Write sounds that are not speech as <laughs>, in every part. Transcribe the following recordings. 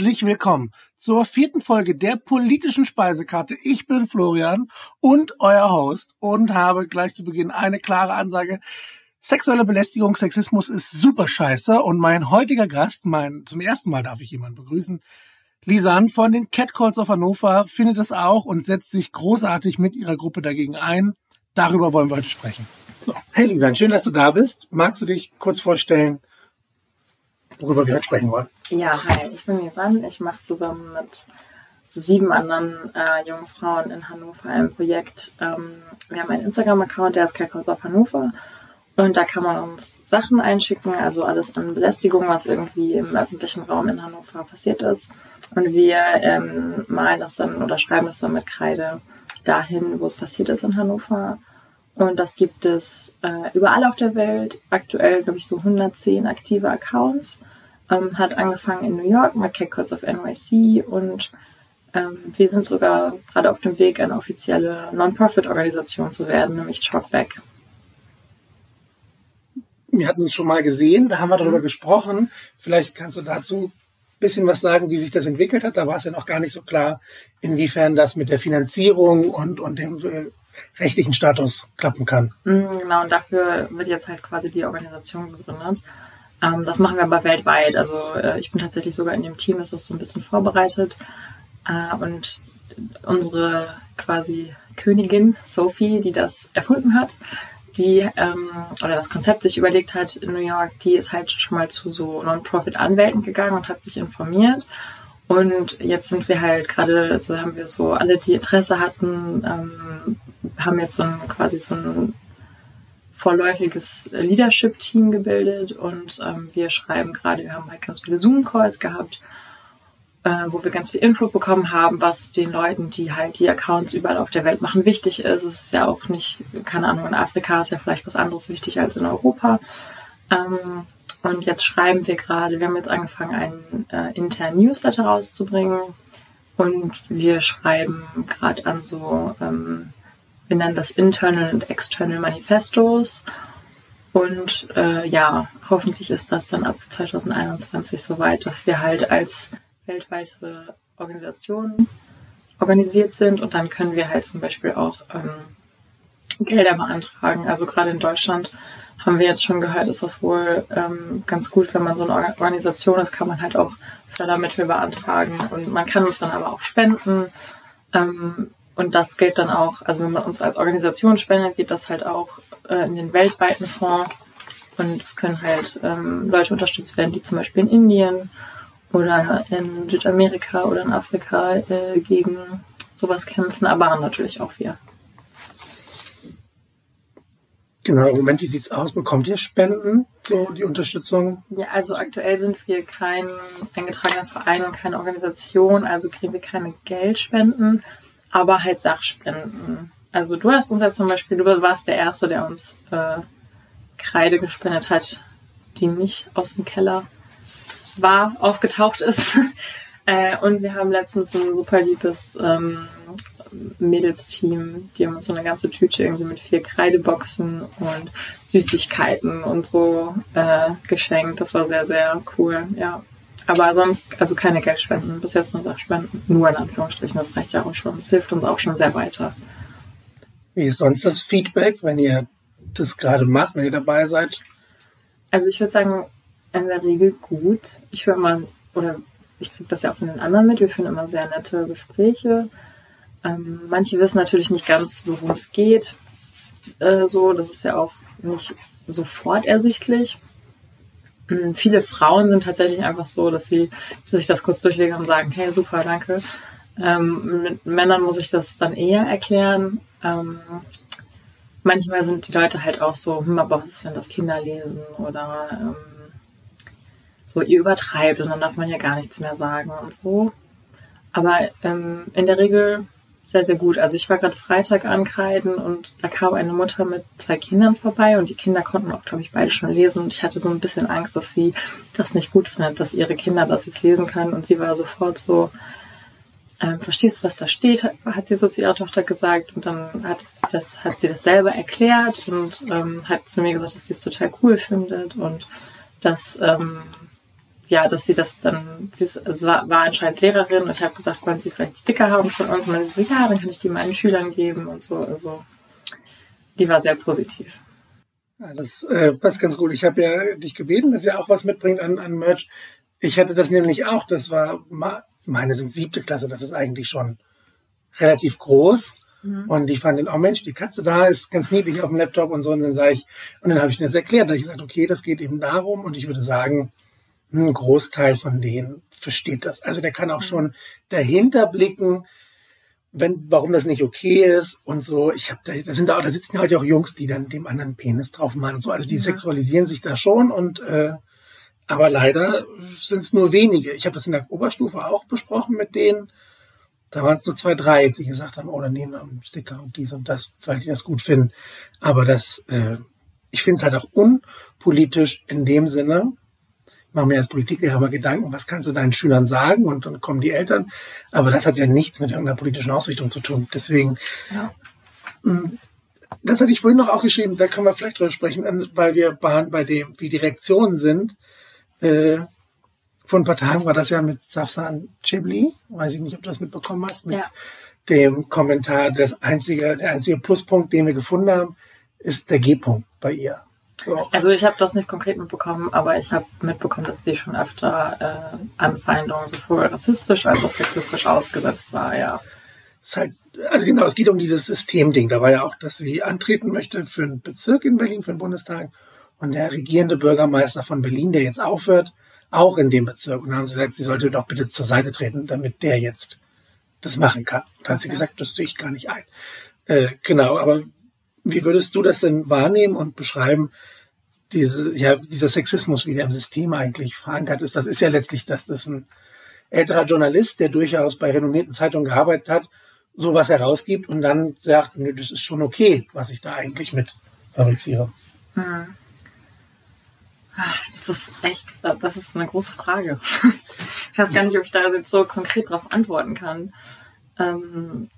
Herzlich willkommen zur vierten Folge der politischen Speisekarte. Ich bin Florian und euer Host und habe gleich zu Beginn eine klare Ansage. Sexuelle Belästigung, Sexismus ist super scheiße und mein heutiger Gast, mein, zum ersten Mal darf ich jemanden begrüßen, Lisan von den Catcalls of Hannover findet es auch und setzt sich großartig mit ihrer Gruppe dagegen ein. Darüber wollen wir heute sprechen. So. Hey Lisan, schön, dass du da bist. Magst du dich kurz vorstellen, worüber wir heute sprechen wollen? Ja, hi, ich bin Lisan. Ich mache zusammen mit sieben anderen äh, jungen Frauen in Hannover ein Projekt. Ähm, wir haben einen Instagram-Account, der ist Catcalls of Hannover. Und da kann man uns Sachen einschicken, also alles an Belästigung, was irgendwie im öffentlichen Raum in Hannover passiert ist. Und wir ähm, malen das dann oder schreiben es dann mit Kreide dahin, wo es passiert ist in Hannover. Und das gibt es äh, überall auf der Welt. Aktuell, glaube ich, so 110 aktive Accounts. Ähm, hat angefangen in New York mit Catcodes of NYC und ähm, wir sind sogar gerade auf dem Weg, eine offizielle Non-Profit-Organisation zu werden, nämlich Talkback wir hatten uns schon mal gesehen, da haben wir darüber mhm. gesprochen. Vielleicht kannst du dazu ein bisschen was sagen, wie sich das entwickelt hat. Da war es ja noch gar nicht so klar, inwiefern das mit der Finanzierung und, und dem äh, rechtlichen Status klappen kann. Mhm, genau, und dafür wird jetzt halt quasi die Organisation gegründet. Ähm, das machen wir aber weltweit. Also äh, ich bin tatsächlich sogar in dem Team, ist das so ein bisschen vorbereitet. Äh, und unsere quasi Königin Sophie, die das erfunden hat, die ähm, oder das Konzept sich überlegt hat in New York, die ist halt schon mal zu so Non-Profit-Anwälten gegangen und hat sich informiert. Und jetzt sind wir halt gerade, also haben wir so alle, die Interesse hatten, ähm, haben jetzt so ein quasi so ein vorläufiges Leadership-Team gebildet und ähm, wir schreiben gerade, wir haben halt ganz viele Zoom-Calls gehabt äh, wo wir ganz viel Info bekommen haben, was den Leuten, die halt die Accounts überall auf der Welt machen, wichtig ist. Es ist ja auch nicht, keine Ahnung, in Afrika ist ja vielleicht was anderes wichtig als in Europa. Ähm, und jetzt schreiben wir gerade, wir haben jetzt angefangen, einen äh, internen Newsletter rauszubringen. Und wir schreiben gerade an so, ähm, wir nennen das Internal und External Manifestos. Und äh, ja, hoffentlich ist das dann ab 2021 soweit, dass wir halt als weltweite Organisationen organisiert sind und dann können wir halt zum Beispiel auch ähm, Gelder beantragen. Also gerade in Deutschland haben wir jetzt schon gehört, ist das wohl ähm, ganz gut, wenn man so eine Organisation ist, kann man halt auch Fördermittel beantragen und man kann uns dann aber auch spenden. Ähm, und das gilt dann auch, also wenn man uns als Organisation spendet, geht das halt auch äh, in den weltweiten Fonds. Und es können halt ähm, Leute unterstützt werden, die zum Beispiel in Indien oder in Südamerika oder in Afrika äh, gegen sowas kämpfen, aber natürlich auch wir. Genau, im Moment, wie sieht es aus? Bekommt ihr Spenden, so die Unterstützung? Ja, also aktuell sind wir kein eingetragener Verein und keine Organisation, also kriegen wir keine Geldspenden, aber halt Sachspenden. Also du hast uns ja zum Beispiel, du warst der Erste, der uns äh, Kreide gespendet hat, die nicht aus dem Keller war, aufgetaucht ist. <laughs> äh, und wir haben letztens ein super liebes ähm, Mädelsteam, die haben uns so eine ganze Tüte irgendwie mit vier Kreideboxen und Süßigkeiten und so äh, geschenkt. Das war sehr, sehr cool, ja. Aber sonst, also keine Geldspenden, bis jetzt nur Sachspenden. Nur in Anführungsstrichen, das reicht ja auch schon. Das hilft uns auch schon sehr weiter. Wie ist sonst das Feedback, wenn ihr das gerade macht, wenn ihr dabei seid? Also ich würde sagen, in der Regel gut. Ich höre immer, oder ich kriege das ja auch von den anderen mit, wir führen immer sehr nette Gespräche. Ähm, manche wissen natürlich nicht ganz, worum es geht. Äh, so, das ist ja auch nicht sofort ersichtlich. Ähm, viele Frauen sind tatsächlich einfach so, dass sie dass sich das kurz durchlegen und sagen, hey, super, danke. Ähm, mit Männern muss ich das dann eher erklären. Ähm, manchmal sind die Leute halt auch so, hm, aber was ist, wenn das Kinder lesen oder ähm, so, ihr übertreibt und dann darf man ja gar nichts mehr sagen und so. Aber ähm, in der Regel sehr, sehr gut. Also ich war gerade Freitag ankreiden und da kam eine Mutter mit zwei Kindern vorbei und die Kinder konnten auch, glaube ich, beide schon lesen und ich hatte so ein bisschen Angst, dass sie das nicht gut findet, dass ihre Kinder das jetzt lesen können und sie war sofort so, ähm, verstehst du, was da steht, hat sie so zu ihrer Tochter gesagt und dann hat, sie das, hat sie das selber erklärt und ähm, hat zu mir gesagt, dass sie es total cool findet und dass ähm, ja, dass sie das dann, sie also war, war anscheinend Lehrerin und ich habe gesagt, wollen sie vielleicht Sticker haben von uns? Und dann so, ja, dann kann ich die meinen Schülern geben und so. Also die war sehr positiv. Ja, das äh, passt ganz gut. Ich habe ja dich gebeten, dass ihr auch was mitbringt an, an Merch. Ich hatte das nämlich auch. Das war, meine sind siebte Klasse, das ist eigentlich schon relativ groß. Mhm. Und ich fand den, oh Mensch, die Katze da ist ganz niedlich auf dem Laptop und so. Und dann sage ich, und dann habe ich mir das erklärt. Da habe ich gesagt, okay, das geht eben darum. Und ich würde sagen, ein Großteil von denen versteht das. Also der kann auch mhm. schon dahinter blicken, wenn, warum das nicht okay ist und so. Ich habe da, da sind da, da sitzen halt auch Jungs, die dann dem anderen Penis drauf machen und so. Also die ja. sexualisieren sich da schon und äh, aber leider sind es nur wenige. Ich habe das in der Oberstufe auch besprochen mit denen. Da waren es nur zwei, drei, die gesagt haben, oh, dann nehmen wir einen Sticker und dies und das, weil die das gut finden. Aber das, äh, ich finde es halt auch unpolitisch in dem Sinne, mache mir als Politiklehrer mal Gedanken, was kannst du deinen Schülern sagen und dann kommen die Eltern. Aber das hat ja nichts mit irgendeiner politischen Ausrichtung zu tun. Deswegen, ja. Mm, das hatte ich vorhin noch auch geschrieben, da können wir vielleicht drüber sprechen, ähm, weil wir bei dem, wie die Reaktionen sind. Äh, vor ein paar Tagen war das ja mit Safsan Chibli, weiß ich nicht, ob du das mitbekommen hast, mit ja. dem Kommentar, das einzige, der einzige Pluspunkt, den wir gefunden haben, ist der G-Punkt bei ihr. So. Also ich habe das nicht konkret mitbekommen, aber ich habe mitbekommen, dass sie schon öfter äh, Anfeindungen sowohl rassistisch als auch sexistisch ausgesetzt war, ja. Halt, also genau, es geht um dieses Systemding. Da war ja auch, dass sie antreten möchte für einen Bezirk in Berlin, für den Bundestag. Und der regierende Bürgermeister von Berlin, der jetzt aufhört, auch in dem Bezirk. Und da haben sie gesagt, sie sollte doch bitte zur Seite treten, damit der jetzt das machen kann. Und da hat sie gesagt, das sehe ich gar nicht ein. Äh, genau, aber wie würdest du das denn wahrnehmen und beschreiben, diese, ja, dieser Sexismus, wie der im System eigentlich verankert ist? Das ist ja letztlich, dass das ein älterer Journalist, der durchaus bei renommierten Zeitungen gearbeitet hat, sowas herausgibt und dann sagt, nö, das ist schon okay, was ich da eigentlich mit fabriziere. Hm. Das ist echt, das ist eine große Frage. <laughs> Ich weiß gar nicht, ob ich da jetzt so konkret darauf antworten kann. Ähm,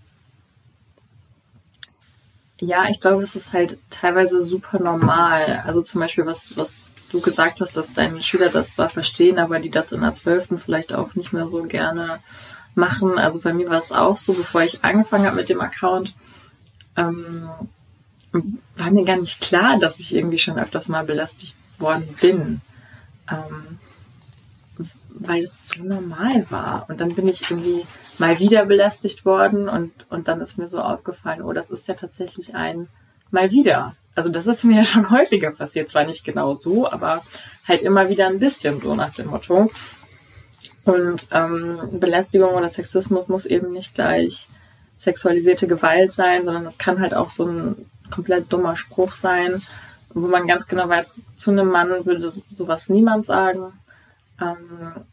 ja, ich glaube, es ist halt teilweise super normal. Also zum Beispiel, was, was du gesagt hast, dass deine Schüler das zwar verstehen, aber die das in der Zwölften vielleicht auch nicht mehr so gerne machen. Also bei mir war es auch so, bevor ich angefangen habe mit dem Account, ähm, war mir gar nicht klar, dass ich irgendwie schon öfters mal belästigt worden bin. Ähm, weil es so normal war. Und dann bin ich irgendwie mal wieder belästigt worden und, und dann ist mir so aufgefallen, oh, das ist ja tatsächlich ein mal wieder. Also das ist mir <laughs> ja schon häufiger passiert, zwar nicht genau so, aber halt immer wieder ein bisschen so nach dem Motto. Und ähm, Belästigung oder Sexismus muss eben nicht gleich sexualisierte Gewalt sein, sondern es kann halt auch so ein komplett dummer Spruch sein, wo man ganz genau weiß, zu einem Mann würde sowas niemand sagen. Ähm,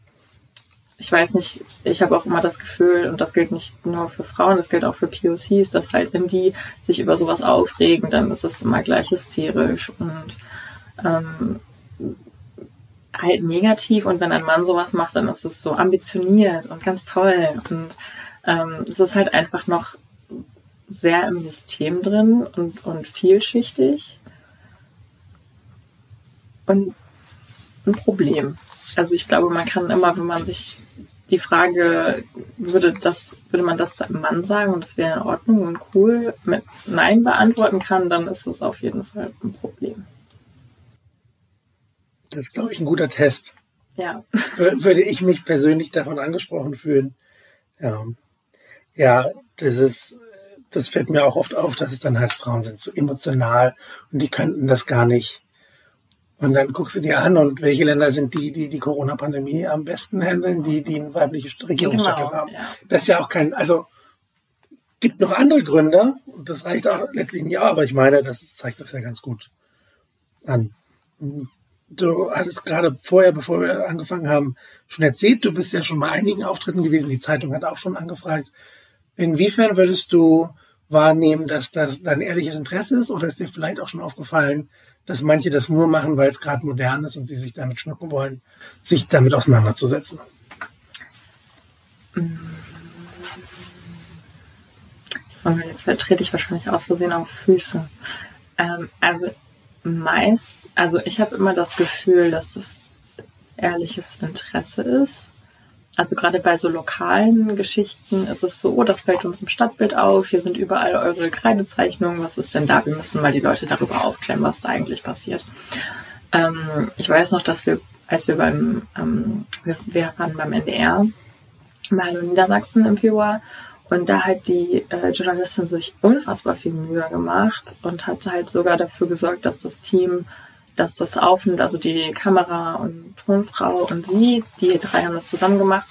ich weiß nicht, ich habe auch immer das Gefühl, und das gilt nicht nur für Frauen, das gilt auch für POCs, dass halt, wenn die sich über sowas aufregen, dann ist es immer gleich hysterisch und ähm, halt negativ. Und wenn ein Mann sowas macht, dann ist es so ambitioniert und ganz toll. Und ähm, es ist halt einfach noch sehr im System drin und, und vielschichtig. Und ein Problem. Also ich glaube, man kann immer, wenn man sich die Frage, würde das, würde man das zu einem Mann sagen und es wäre in Ordnung und cool mit Nein beantworten kann, dann ist es auf jeden Fall ein Problem. Das ist, glaube ich, ein guter Test. Ja. Würde ich mich persönlich davon angesprochen fühlen. Ja. Ja, das ist, das fällt mir auch oft auf, dass es dann heißt, Frauen sind zu emotional und die könnten das gar nicht und dann guckst du dir an und welche Länder sind die, die die Corona-Pandemie am besten handeln, die, die eine weibliche Regierungschefin genau, haben. Ja. Das ist ja auch kein, also gibt noch andere Gründe und das reicht auch letztlich nicht, aber ich meine, das zeigt das ja ganz gut an. Du hattest gerade vorher, bevor wir angefangen haben, schon erzählt, du bist ja schon bei einigen Auftritten gewesen, die Zeitung hat auch schon angefragt. Inwiefern würdest du wahrnehmen, dass das dein ehrliches Interesse ist oder ist dir vielleicht auch schon aufgefallen, dass manche das nur machen, weil es gerade modern ist und sie sich damit schmücken wollen, sich damit auseinanderzusetzen. Und jetzt trete ich wahrscheinlich aus Versehen auf Füße. Ähm, also meist, also ich habe immer das Gefühl, dass es ehrliches Interesse ist. Also gerade bei so lokalen Geschichten ist es so, das fällt uns im Stadtbild auf, hier sind überall eure Kreidezeichnungen, was ist denn da? Wir müssen mal die Leute darüber aufklären, was da eigentlich passiert. Ähm, ich weiß noch, dass wir, als wir beim, ähm, wir, wir waren beim NDR, mal in Niedersachsen im Februar und da hat die äh, Journalistin sich unfassbar viel Mühe gemacht und hat halt sogar dafür gesorgt, dass das Team, dass das aufnimmt, also die Kamera und Tonfrau und sie, die drei haben das zusammen gemacht,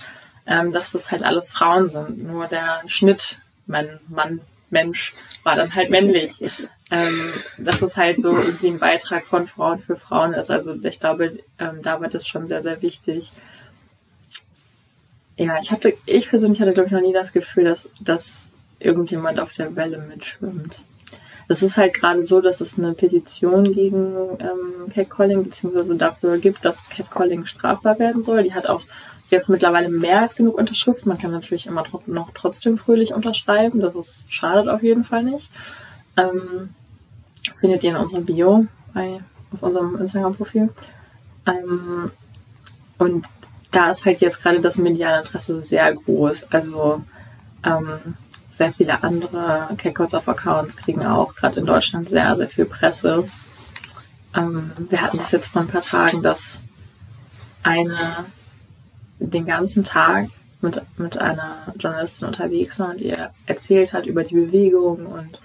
ähm, dass das halt alles Frauen sind. Nur der Schnitt, mein Mann, Mensch, war dann halt männlich. Ähm, dass es halt so irgendwie ein Beitrag von Frauen für Frauen ist. Also ich glaube, ähm, da war das schon sehr, sehr wichtig ja, ich hatte, ich persönlich hatte, glaube ich, noch nie das Gefühl, dass, dass irgendjemand auf der Welle mitschwimmt. Es ist halt gerade so, dass es eine Petition gegen ähm, Catcalling beziehungsweise dafür gibt, dass Catcalling strafbar werden soll. Die hat auch jetzt mittlerweile mehr als genug Unterschriften. Man kann natürlich immer noch trotzdem fröhlich unterschreiben. Das ist, schadet auf jeden Fall nicht. Ähm, findet ihr in unserem Bio bei, auf unserem Instagram-Profil. Ähm, und da ist halt jetzt gerade das mediale Interesse sehr groß. Also ähm, sehr viele andere Catcalls auf Accounts kriegen auch gerade in Deutschland sehr, sehr viel Presse. Ähm, wir hatten das jetzt vor ein paar Tagen, dass eine den ganzen Tag mit, mit einer Journalistin unterwegs war und ihr erzählt hat über die Bewegung und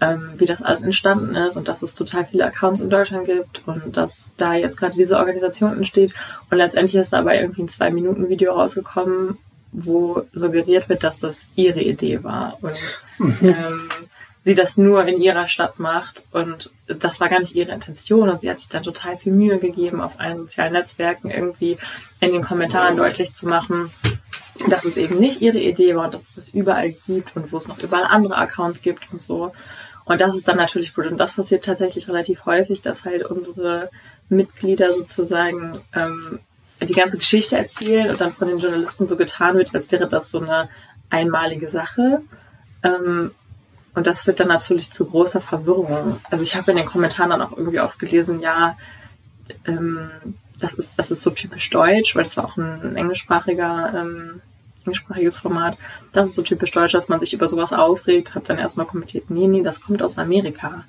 ähm, wie das alles entstanden ist und dass es total viele Accounts in Deutschland gibt und dass da jetzt gerade diese Organisation entsteht. Und letztendlich ist dabei irgendwie ein Zwei-Minuten-Video rausgekommen, wo suggeriert wird, dass das ihre Idee war. Und ähm, sie das nur in ihrer Stadt macht und das war gar nicht ihre Intention und sie hat sich dann total viel Mühe gegeben, auf allen sozialen Netzwerken irgendwie in den Kommentaren deutlich zu machen, dass es eben nicht ihre Idee war und dass es das überall gibt und wo es noch überall andere Accounts gibt und so. Und das ist dann natürlich gut. Und das passiert tatsächlich relativ häufig, dass halt unsere Mitglieder sozusagen ähm, die ganze Geschichte erzählen und dann von den Journalisten so getan wird, als wäre das so eine einmalige Sache. Ähm, und das führt dann natürlich zu großer Verwirrung. Also ich habe in den Kommentaren dann auch irgendwie oft gelesen, ja, ähm, das ist, das ist so typisch deutsch, weil das war auch ein englischsprachiger ähm, englischsprachiges Format. Das ist so typisch deutsch, dass man sich über sowas aufregt. Hab dann erstmal kommentiert, nee, nee, das kommt aus Amerika.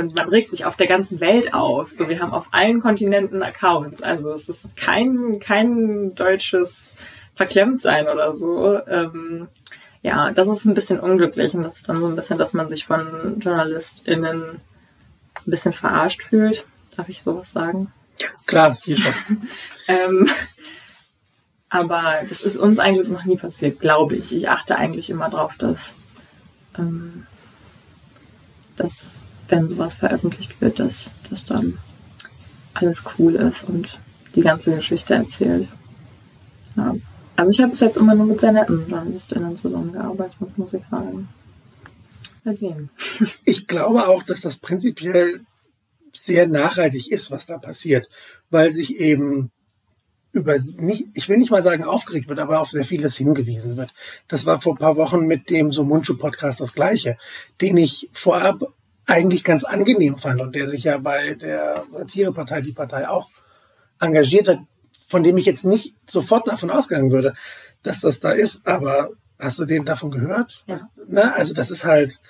Und man regt sich auf der ganzen Welt auf. So, wir haben auf allen Kontinenten Accounts. Also es ist kein, kein deutsches Verklemmtsein oder so. Ähm, ja, das ist ein bisschen unglücklich und das ist dann so ein bisschen, dass man sich von JournalistInnen ein bisschen verarscht fühlt. Darf ich sowas sagen? Klar, hier schon. <laughs> ähm, aber das ist uns eigentlich noch nie passiert, glaube ich. Ich achte eigentlich immer darauf, dass, ähm, dass wenn sowas veröffentlicht wird, dass, dass dann alles cool ist und die ganze Geschichte erzählt. Ja. Also ich habe bis jetzt immer nur mit sehr netten Journalistinnen zusammengearbeitet, muss ich sagen. Mal sehen. <laughs> Ich glaube auch, dass das prinzipiell sehr nachhaltig ist, was da passiert, weil sich eben über nicht, ich will nicht mal sagen aufgeregt wird, aber auf sehr vieles hingewiesen wird. Das war vor ein paar Wochen mit dem so Munchu Podcast das gleiche, den ich vorab eigentlich ganz angenehm fand und der sich ja bei der Tierepartei, die Partei auch engagiert hat, von dem ich jetzt nicht sofort davon ausgegangen würde, dass das da ist, aber hast du den davon gehört? Ja. Na, also das ist halt,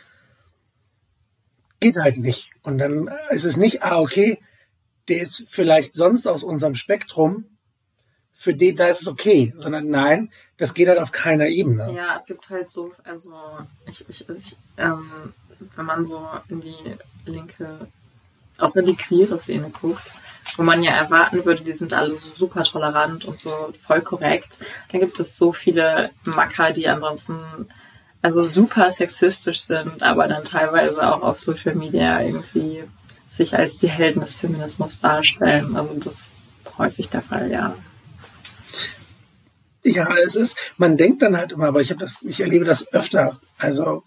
geht halt nicht. Und dann ist es nicht, ah, okay, der ist vielleicht sonst aus unserem Spektrum, für den, da ist es okay, sondern nein, das geht halt auf keiner Ebene. Ja, es gibt halt so, also ich, ich, ich ähm, wenn man so in die linke, auch in die queere Szene guckt, wo man ja erwarten würde, die sind alle so super tolerant und so voll korrekt, dann gibt es so viele Macker, die ansonsten also super sexistisch sind, aber dann teilweise auch auf Social Media irgendwie sich als die Helden des Feminismus darstellen. Also das ist häufig der Fall, ja. Ja, es ist, man denkt dann halt immer, aber ich habe das, ich erlebe das öfter. Also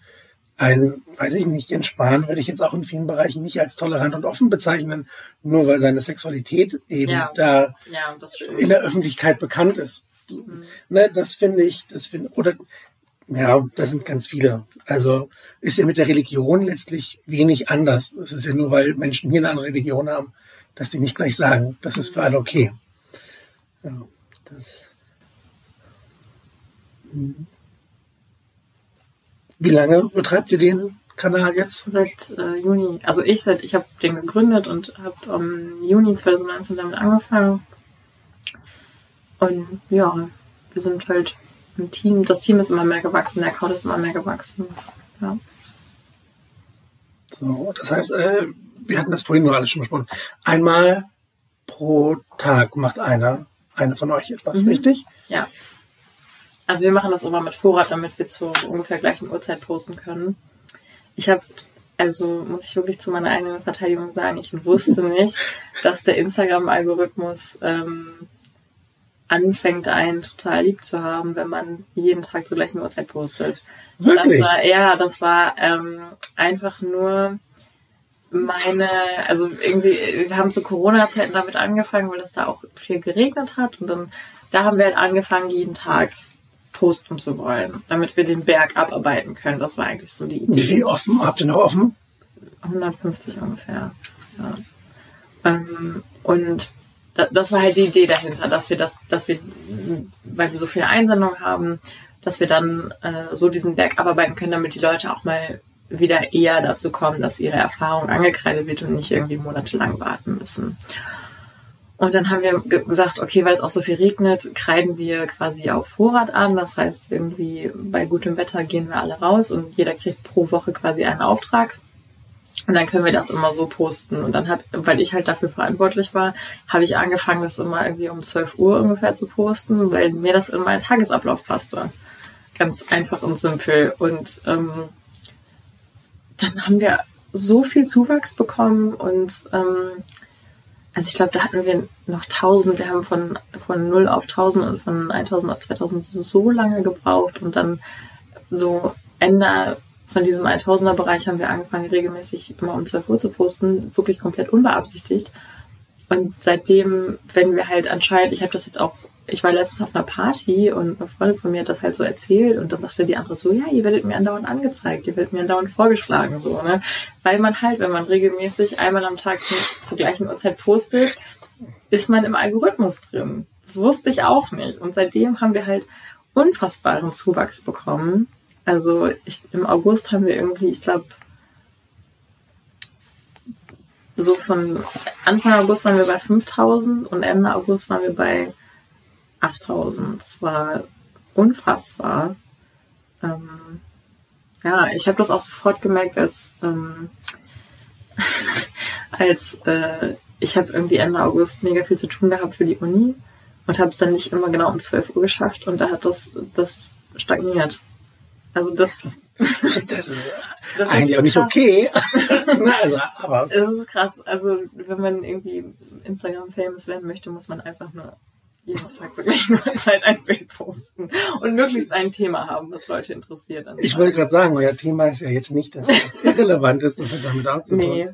ein, weiß ich nicht, Jens Spahn würde ich jetzt auch in vielen Bereichen nicht als tolerant und offen bezeichnen, nur weil seine Sexualität eben ja. da ja, in der Öffentlichkeit bekannt ist. Mhm. Ne, das finde ich, das finde, oder ja, das sind ganz viele. Also ist ja mit der Religion letztlich wenig anders. Es ist ja nur, weil Menschen hier eine andere Religion haben, dass die nicht gleich sagen, das ist für alle okay. Ja, das. Mhm. Wie lange betreibt ihr den Kanal jetzt? Seit äh, Juni. Also ich seit ich habe den gegründet und habe im Juni 2019 damit angefangen. Und ja, wir sind halt ein Team. Das Team ist immer mehr gewachsen, der Account ist immer mehr gewachsen. Ja. So, das heißt, äh, wir hatten das vorhin nur alles schon besprochen. Einmal pro Tag macht einer, eine von euch etwas, mhm. richtig? Ja. Also wir machen das immer mit Vorrat, damit wir zur ungefähr gleichen Uhrzeit posten können. Ich habe, also muss ich wirklich zu meiner eigenen Verteidigung sagen, ich wusste <laughs> nicht, dass der Instagram-Algorithmus ähm, anfängt, einen total lieb zu haben, wenn man jeden Tag zur gleichen Uhrzeit postet. Wirklich? Das war, ja, das war ähm, einfach nur meine, also irgendwie, wir haben zu Corona-Zeiten damit angefangen, weil es da auch viel geregnet hat und dann, da haben wir halt angefangen, jeden Tag posten zu wollen, damit wir den Berg abarbeiten können. Das war eigentlich so die Idee. Wie viel offen? Habt ihr noch offen? 150 ungefähr. Ja. Ähm, und das war halt die Idee dahinter, dass wir das, dass wir, weil wir so viele Einsendungen haben, dass wir dann äh, so diesen Berg abarbeiten können, damit die Leute auch mal wieder eher dazu kommen, dass ihre Erfahrung angekreidet wird und nicht irgendwie monatelang warten müssen. Und dann haben wir gesagt, okay, weil es auch so viel regnet, kreiden wir quasi auf Vorrat an. Das heißt, irgendwie bei gutem Wetter gehen wir alle raus und jeder kriegt pro Woche quasi einen Auftrag. Und dann können wir das immer so posten. Und dann hat, weil ich halt dafür verantwortlich war, habe ich angefangen, das immer irgendwie um 12 Uhr ungefähr zu posten, weil mir das in meinen Tagesablauf passte. Ganz einfach und simpel. Und ähm, dann haben wir so viel Zuwachs bekommen und ähm, also ich glaube, da hatten wir noch 1000, wir haben von, von 0 auf 1000 und von 1000 auf 2000 so lange gebraucht und dann so Ende von diesem 1000er Bereich haben wir angefangen, regelmäßig immer um 12 Uhr zu posten, wirklich komplett unbeabsichtigt. Und seitdem, wenn wir halt anscheinend, ich habe das jetzt auch, ich war letztens auf einer Party und eine Freundin von mir hat das halt so erzählt und dann sagte die andere so, ja, ihr werdet mir andauernd angezeigt, ihr werdet mir andauernd vorgeschlagen, so, ne? Weil man halt, wenn man regelmäßig einmal am Tag zur gleichen Uhrzeit postet, ist man im Algorithmus drin. Das wusste ich auch nicht. Und seitdem haben wir halt unfassbaren Zuwachs bekommen. Also ich, im August haben wir irgendwie, ich glaube, so von Anfang August waren wir bei 5000 und Ende August waren wir bei 8000. Das war unfassbar. Ähm, ja, ich habe das auch sofort gemerkt, als ähm, <laughs> als äh, ich habe irgendwie Ende August mega viel zu tun gehabt für die Uni und habe es dann nicht immer genau um 12 Uhr geschafft und da hat das das stagniert. Also das <laughs> das ist das eigentlich ist auch nicht okay. <laughs> also, aber. Das ist krass. Also, wenn man irgendwie Instagram-famous werden möchte, muss man einfach nur jeden Tag zur gleichen <laughs> Zeit ein Bild posten und möglichst ein Thema haben, das Leute interessiert. Ich wollte gerade sagen, euer Thema ist ja jetzt nicht, dass das <laughs> irrelevant ist, das hat damit auch zu tun. Nee.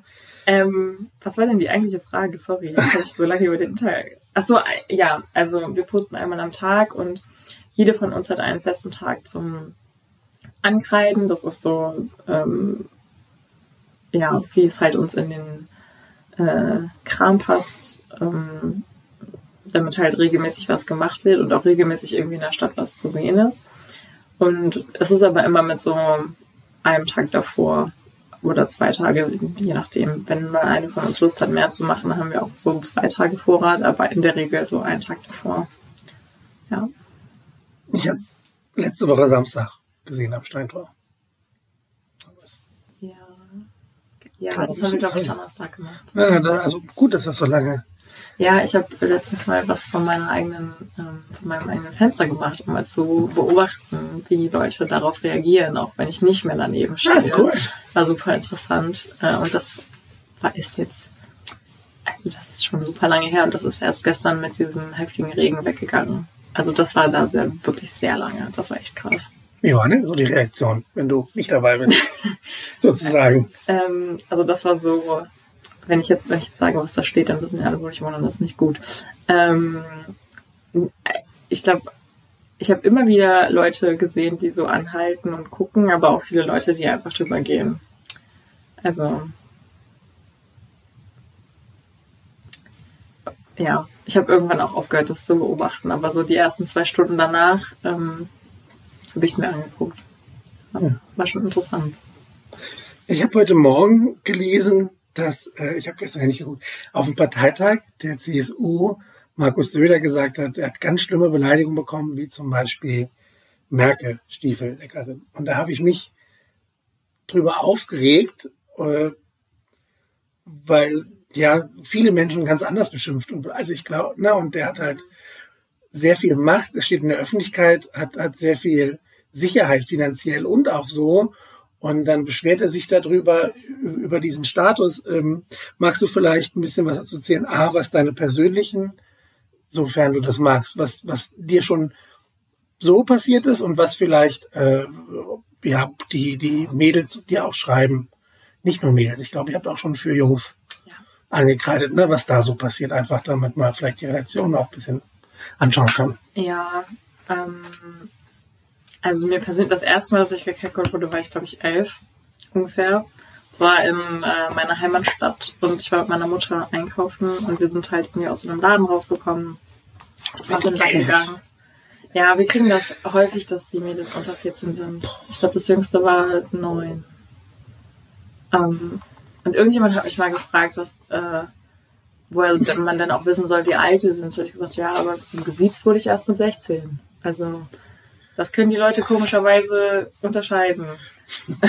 Ähm, was war denn die eigentliche Frage? Sorry, jetzt habe ich so lange über den Tag. Achso, ja, also wir posten einmal am Tag und jede von uns hat einen festen Tag zum ankreiden. Das ist so, ähm, ja, wie es halt uns in den äh, Kram passt, ähm, damit halt regelmäßig was gemacht wird und auch regelmäßig irgendwie in der Stadt was zu sehen ist. Und es ist aber immer mit so einem Tag davor oder zwei Tage, je nachdem. Wenn mal eine von uns Lust hat, mehr zu machen, haben wir auch so zwei Tage Vorrat, aber in der Regel so einen Tag davor. Ja. Ich habe letzte Woche Samstag gesehen am Steintor. Ja, ja das haben wir, glaube ich, Donnerstag gemacht. Ja, also gut, dass das so lange. Ja, ich habe letztens mal was von meiner eigenen, ähm, von meinem eigenen Fenster gemacht, um mal zu beobachten, wie die Leute darauf reagieren, auch wenn ich nicht mehr daneben stehe. Ja, cool. War super interessant. Äh, und das war ist jetzt, also das ist schon super lange her und das ist erst gestern mit diesem heftigen Regen weggegangen. Also das war da sehr, wirklich sehr lange. Das war echt krass. Wie war denn so die Reaktion, wenn du nicht dabei bist, <laughs> sozusagen? Ähm, also das war so, wenn ich jetzt, wenn ich jetzt sage, was da steht, dann wissen ja alle, wo ich wohne und das ist nicht gut. Ähm, ich glaube, ich habe immer wieder Leute gesehen, die so anhalten und gucken, aber auch viele Leute, die einfach drüber gehen. Also ja, ich habe irgendwann auch aufgehört, das zu beobachten, aber so die ersten zwei Stunden danach ähm, habe ich es mir angeguckt. War schon interessant. Ich habe heute Morgen gelesen, dass, äh, ich habe gestern nicht geguckt, auf dem Parteitag der CSU Markus Söder gesagt hat, er hat ganz schlimme Beleidigungen bekommen, wie zum Beispiel Merkel, Stiefelleckerin. Und da habe ich mich drüber aufgeregt, äh, weil ja viele Menschen ganz anders beschimpft. Und also ich glaube, ne, und der hat halt sehr viel Macht, es steht in der Öffentlichkeit, hat, hat sehr viel Sicherheit finanziell und auch so. Und dann beschwert er sich darüber, über diesen Status. Ähm, magst du vielleicht ein bisschen was dazu erzählen? A, was deine persönlichen, sofern du das magst, was, was dir schon so passiert ist und was vielleicht, äh, ja, die, die Mädels dir auch schreiben. Nicht nur Mädels, ich glaube, ich habe auch schon für Jungs ja. angekreidet, ne, was da so passiert, einfach damit man vielleicht die Redaktion auch ein bisschen anschauen kann. Ja, ähm, also mir persönlich das erste Mal, dass ich gecatcallt wurde, war ich glaube ich elf ungefähr. Es war in äh, meiner Heimatstadt und ich war mit meiner Mutter einkaufen und wir sind halt irgendwie aus einem Laden rausgekommen und sind dann gegangen. Ja, wir kriegen das häufig, dass die Mädels unter 14 sind. Ich glaube, das jüngste war neun. Ähm, und irgendjemand hat mich mal gefragt, was, äh, woher man dann auch wissen soll, wie alt die sind. Und ich gesagt, ja, aber gesiezt wurde ich erst mit 16. Also das können die Leute komischerweise unterscheiden. <laughs>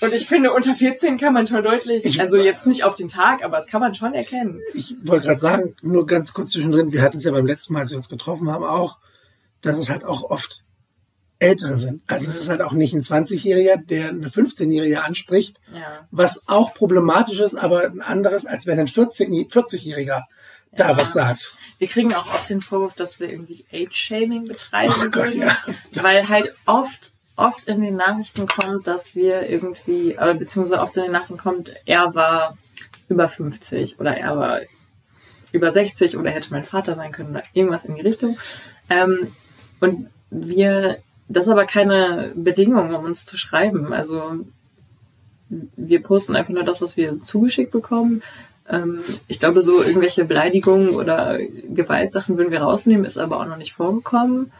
Und ich finde, unter 14 kann man schon deutlich, ich, also jetzt nicht auf den Tag, aber das kann man schon erkennen. Ich wollte gerade sagen, nur ganz kurz zwischendrin, wir hatten es ja beim letzten Mal, als wir uns getroffen haben, auch, dass es halt auch oft Ältere sind. Also es ist halt auch nicht ein 20-Jähriger, der eine 15-Jährige anspricht, ja. was auch problematisch ist, aber ein anderes, als wenn ein 40-Jähriger da ja. was sagt. Wir kriegen auch oft den Vorwurf, dass wir irgendwie Age-Shaming betreiben oh Gott, ja. weil halt oft oft in den Nachrichten kommt, dass wir irgendwie, äh, beziehungsweise oft in den Nachrichten kommt, er war über 50 oder er war über 60 oder hätte mein Vater sein können oder irgendwas in die Richtung. Ähm, und wir, das ist aber keine Bedingung, um uns zu schreiben. Also wir posten einfach nur das, was wir zugeschickt bekommen. Ähm, ich glaube, so irgendwelche Beleidigungen oder Gewaltsachen würden wir rausnehmen, ist aber auch noch nicht vorgekommen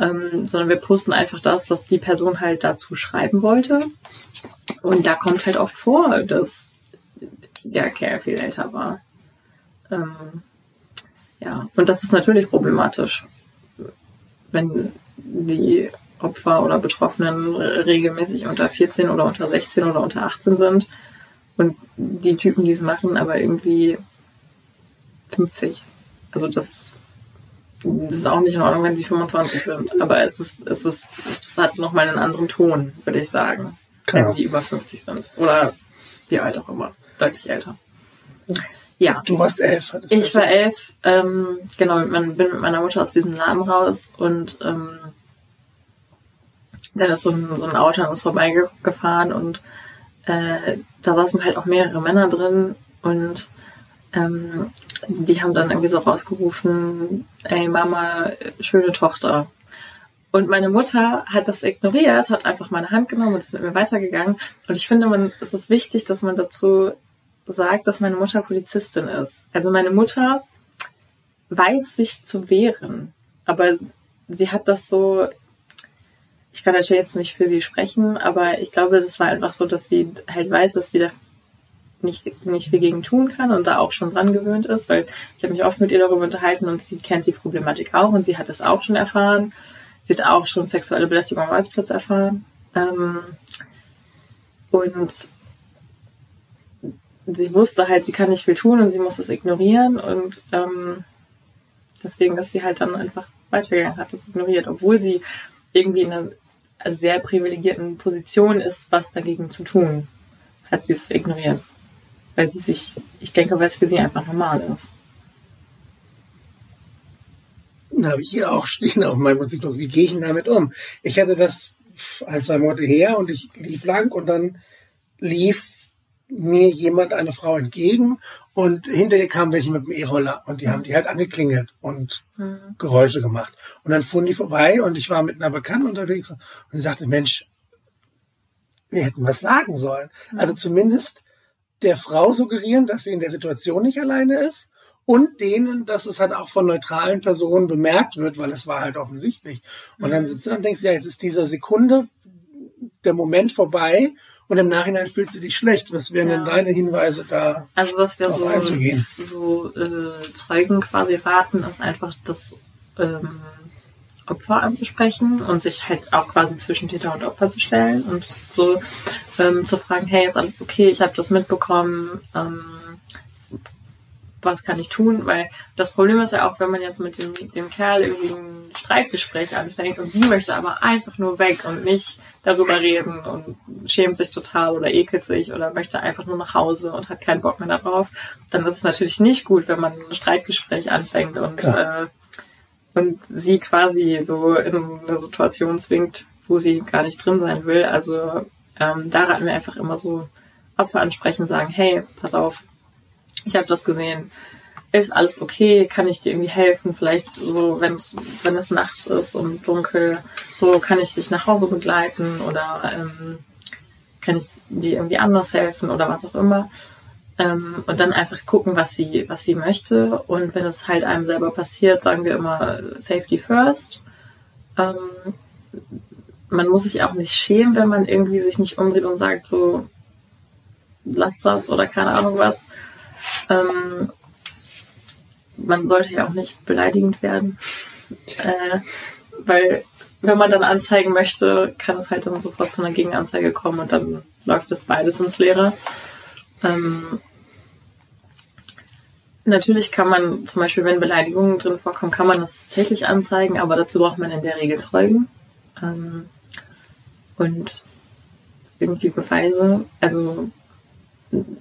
ähm, sondern wir posten einfach das, was die Person halt dazu schreiben wollte. Und da kommt halt oft vor, dass der Kerl viel älter war. Ähm, ja, und das ist natürlich problematisch, wenn die Opfer oder Betroffenen regelmäßig unter 14 oder unter 16 oder unter 18 sind und die Typen, die es machen, aber irgendwie 50. Also das das ist auch nicht in Ordnung, wenn sie 25 sind. Aber es ist, es ist, es hat nochmal einen anderen Ton, würde ich sagen, Klar. wenn sie über 50 sind. Oder wie alt auch immer. Deutlich älter. Ja. Du warst elf. Ich war elf, ähm, genau, bin mit meiner Mutter aus diesem Laden raus und ähm, da ist so ein, so ein Auto an uns vorbeigefahren und äh, da saßen halt auch mehrere Männer drin und ähm, die haben dann irgendwie so rausgerufen, ey Mama, schöne Tochter. Und meine Mutter hat das ignoriert, hat einfach meine Hand genommen und ist mit mir weitergegangen. Und ich finde, man, es ist wichtig, dass man dazu sagt, dass meine Mutter Polizistin ist. Also meine Mutter weiß sich zu wehren, aber sie hat das so, ich kann natürlich jetzt nicht für sie sprechen, aber ich glaube, das war einfach so, dass sie halt weiß, dass sie da nicht, nicht viel gegen tun kann und da auch schon dran gewöhnt ist, weil ich habe mich oft mit ihr darüber unterhalten und sie kennt die Problematik auch und sie hat es auch schon erfahren. Sie hat auch schon sexuelle Belästigung am Arbeitsplatz erfahren. Ähm, und sie wusste halt, sie kann nicht viel tun und sie muss es ignorieren und ähm, deswegen ist sie halt dann einfach weitergegangen, hat das ignoriert, obwohl sie irgendwie in einer sehr privilegierten Position ist, was dagegen zu tun, hat sie es ignoriert weil sie sich, ich denke, weil es für sie einfach normal ist. Da habe ich hier auch stehen auf meinem Musikblog, wie gehe ich denn damit um? Ich hatte das ein, zwei Monate her und ich lief lang und dann lief mir jemand, eine Frau entgegen und hinter ihr kamen welche mit dem E-Roller und die haben die halt angeklingelt und mhm. Geräusche gemacht. Und dann fuhren die vorbei und ich war mit einer Bekannten unterwegs und sie sagte, Mensch, wir hätten was sagen sollen. Mhm. Also zumindest der Frau suggerieren, dass sie in der Situation nicht alleine ist und denen, dass es halt auch von neutralen Personen bemerkt wird, weil es war halt offensichtlich. Und dann mhm. sitzt du und denkst, ja, jetzt ist dieser Sekunde der Moment vorbei und im Nachhinein fühlst du dich schlecht. Was wären ja. denn deine Hinweise da? Also was wir so, einzugehen? so äh, Zeugen quasi raten, ist einfach das ähm, Opfer anzusprechen und sich halt auch quasi zwischen Täter und Opfer zu stellen und so ähm, zu fragen, hey, ist alles okay, ich habe das mitbekommen, ähm, was kann ich tun? Weil das Problem ist ja auch, wenn man jetzt mit dem, dem Kerl irgendwie ein Streitgespräch anfängt und sie möchte aber einfach nur weg und nicht darüber reden und schämt sich total oder ekelt sich oder möchte einfach nur nach Hause und hat keinen Bock mehr darauf, dann ist es natürlich nicht gut, wenn man ein Streitgespräch anfängt und, äh, und sie quasi so in eine Situation zwingt, wo sie gar nicht drin sein will. Also ähm, da raten wir einfach immer so Opfer ansprechen, sagen, hey, pass auf, ich habe das gesehen. Ist alles okay? Kann ich dir irgendwie helfen? Vielleicht so, wenn es wenn es nachts ist und dunkel, so kann ich dich nach Hause begleiten oder ähm, kann ich dir irgendwie anders helfen oder was auch immer. Ähm, und dann einfach gucken, was sie was sie möchte. Und wenn es halt einem selber passiert, sagen wir immer Safety first. Ähm, man muss sich auch nicht schämen, wenn man irgendwie sich nicht umdreht und sagt so, lass das oder keine Ahnung was. Ähm, man sollte ja auch nicht beleidigend werden, äh, weil wenn man dann anzeigen möchte, kann es halt dann sofort zu einer Gegenanzeige kommen und dann läuft das beides ins Leere. Ähm, natürlich kann man zum Beispiel, wenn Beleidigungen drin vorkommen, kann man das tatsächlich anzeigen, aber dazu braucht man in der Regel Zeugen ähm, und irgendwie Beweise. Also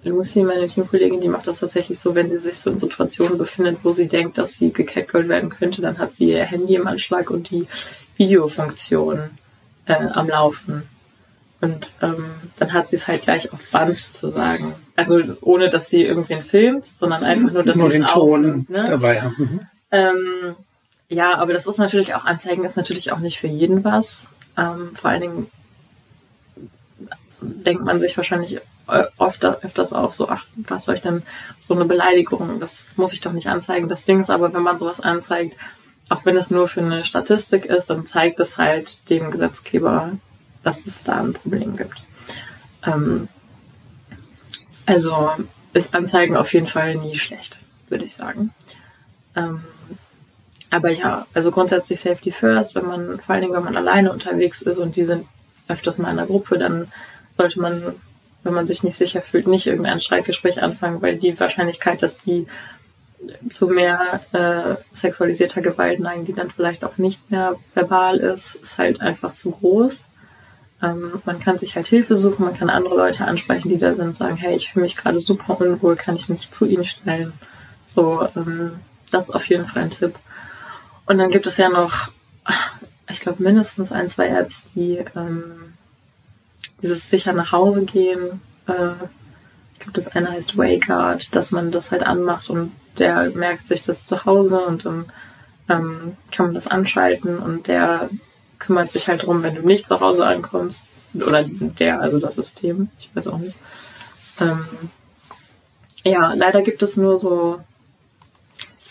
Lucy, meine Teamkollegin, die macht das tatsächlich so, wenn sie sich so in Situationen befindet, wo sie denkt, dass sie gecatcallt werden könnte, dann hat sie ihr Handy im Anschlag und die Videofunktion äh, am Laufen. Und ähm, dann hat sie es halt gleich auf Band sozusagen. Also ohne, dass sie irgendwen filmt, sondern einfach nur, dass nur sie den Ton ne? dabei haben. Mhm. Ähm, ja, aber das ist natürlich auch, Anzeigen ist natürlich auch nicht für jeden was. Ähm, vor allen Dingen denkt man sich wahrscheinlich oft öfters auch so, ach, was soll ich denn, so eine Beleidigung, das muss ich doch nicht anzeigen. Das Ding ist aber, wenn man sowas anzeigt, auch wenn es nur für eine Statistik ist, dann zeigt es halt dem Gesetzgeber, dass es da ein Problem gibt. Ähm, also ist Anzeigen auf jeden Fall nie schlecht, würde ich sagen. Ähm, aber ja, also grundsätzlich Safety First, wenn man, vor allen Dingen, wenn man alleine unterwegs ist und die sind öfters mal in einer Gruppe, dann sollte man wenn man sich nicht sicher fühlt, nicht irgendein Streitgespräch anfangen, weil die Wahrscheinlichkeit, dass die zu mehr äh, sexualisierter Gewalt neigen, die dann vielleicht auch nicht mehr verbal ist, ist halt einfach zu groß. Ähm, man kann sich halt Hilfe suchen, man kann andere Leute ansprechen, die da sind, sagen, hey, ich fühle mich gerade super unwohl, kann ich mich zu ihnen stellen? So, ähm, das ist auf jeden Fall ein Tipp. Und dann gibt es ja noch, ich glaube, mindestens ein, zwei Apps, die ähm, dieses sicher nach Hause gehen. Äh, ich glaube, das eine heißt Wayguard, dass man das halt anmacht und der merkt sich das zu Hause und dann ähm, kann man das anschalten und der kümmert sich halt drum, wenn du nicht zu Hause ankommst. Oder der, also das System, ich weiß auch nicht. Ähm, ja, leider gibt es nur so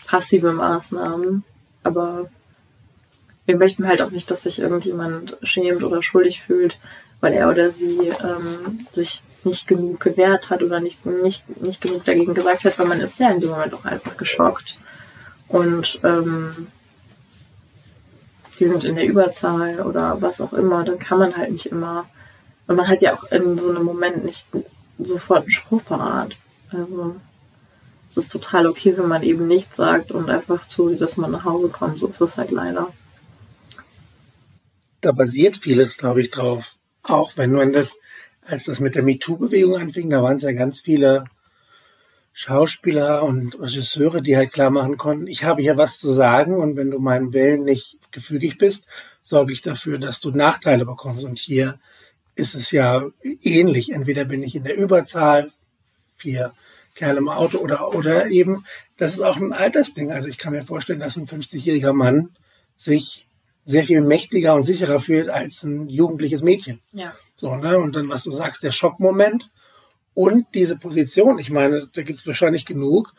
passive Maßnahmen, aber wir möchten halt auch nicht, dass sich irgendjemand schämt oder schuldig fühlt, weil er oder sie ähm, sich nicht genug gewehrt hat oder nicht, nicht, nicht genug dagegen gesagt hat, weil man ist ja in dem Moment auch einfach geschockt. Und ähm, die sind in der Überzahl oder was auch immer, dann kann man halt nicht immer. Und man hat ja auch in so einem Moment nicht sofort einen Spruch parat. Also es ist total okay, wenn man eben nichts sagt und einfach zusieht, dass man nach Hause kommt. So ist es halt leider. Da basiert vieles, glaube ich, drauf auch wenn man das, als das mit der MeToo-Bewegung anfing, da waren es ja ganz viele Schauspieler und Regisseure, die halt klar machen konnten, ich habe hier was zu sagen und wenn du meinem Willen nicht gefügig bist, sorge ich dafür, dass du Nachteile bekommst. Und hier ist es ja ähnlich. Entweder bin ich in der Überzahl, vier Kerle im Auto oder, oder eben, das ist auch ein Altersding. Also ich kann mir vorstellen, dass ein 50-jähriger Mann sich sehr viel mächtiger und sicherer fühlt als ein jugendliches Mädchen. Ja. So, ne? Und dann, was du sagst, der Schockmoment und diese Position. Ich meine, da gibt es wahrscheinlich genug,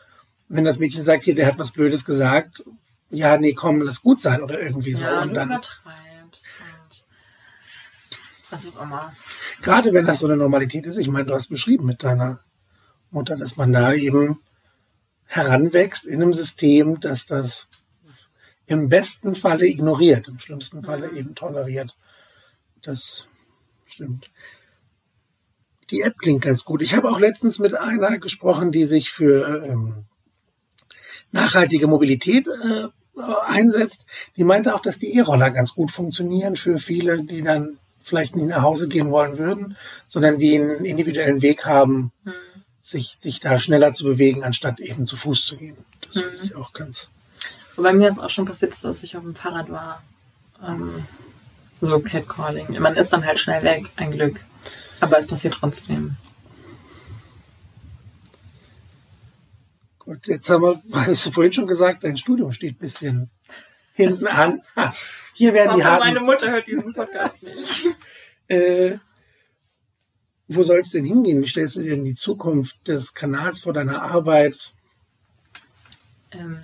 wenn das Mädchen sagt, hier, der hat was Blödes gesagt, ja, nee, komm, lass gut sein oder irgendwie so. Ja, und dann, übertreibst und was auch immer. gerade wenn das so eine Normalität ist, ich meine, du hast beschrieben mit deiner Mutter, dass man da eben heranwächst in einem System, dass das im besten Falle ignoriert, im schlimmsten Falle eben toleriert. Das stimmt. Die App klingt ganz gut. Ich habe auch letztens mit einer gesprochen, die sich für ähm, nachhaltige Mobilität äh, einsetzt. Die meinte auch, dass die E-Roller ganz gut funktionieren für viele, die dann vielleicht nicht nach Hause gehen wollen würden, sondern die einen individuellen Weg haben, sich, sich da schneller zu bewegen, anstatt eben zu Fuß zu gehen. Das finde ich auch ganz. Wobei mir jetzt auch schon passiert ist, dass ich auf dem Fahrrad war. Ähm, so Catcalling. Man ist dann halt schnell weg, ein Glück. Aber es passiert trotzdem. Gut, jetzt haben wir, <laughs> hast du vorhin schon gesagt, dein Studium steht ein bisschen hinten an. <laughs> Hier werden die Aber harten meine Mutter hört diesen Podcast <laughs> nicht. Äh, wo soll es denn hingehen? Wie stellst du dir denn die Zukunft des Kanals vor deiner Arbeit? Ähm,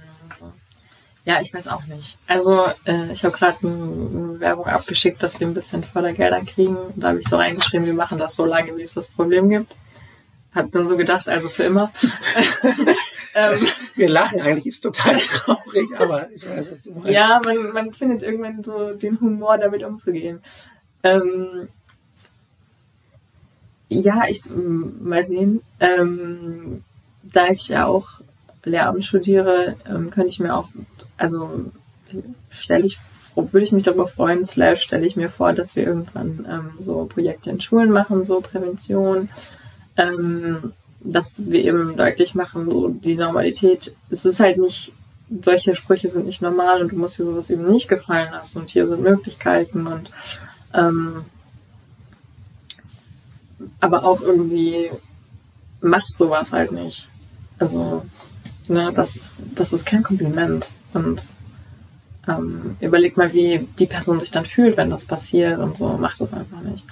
ja, ich weiß auch nicht. Also äh, ich habe gerade eine Werbung abgeschickt, dass wir ein bisschen Fördergelder kriegen. Da habe ich so reingeschrieben, wir machen das so lange, wie es das Problem gibt. Hat dann so gedacht, also für immer. <laughs> ähm, Wir lachen eigentlich, ist total traurig, aber ich weiß, was du meinst. ja, man, man findet irgendwann so den Humor, damit umzugehen. Ähm, ja, ich mal sehen. Ähm, da ich ja auch Lehramt studiere, ähm, könnte ich mir auch, also stelle ich, würde ich mich darüber freuen, slash stelle ich mir vor, dass wir irgendwann ähm, so Projekte in Schulen machen, so Prävention, ähm, dass wir eben deutlich machen, so die Normalität, es ist halt nicht, solche Sprüche sind nicht normal und du musst dir sowas eben nicht gefallen lassen und hier sind Möglichkeiten und ähm, aber auch irgendwie macht sowas halt nicht. Also, ne, das, das ist kein Kompliment. Und ähm, überleg mal, wie die Person sich dann fühlt, wenn das passiert und so, macht das einfach nicht.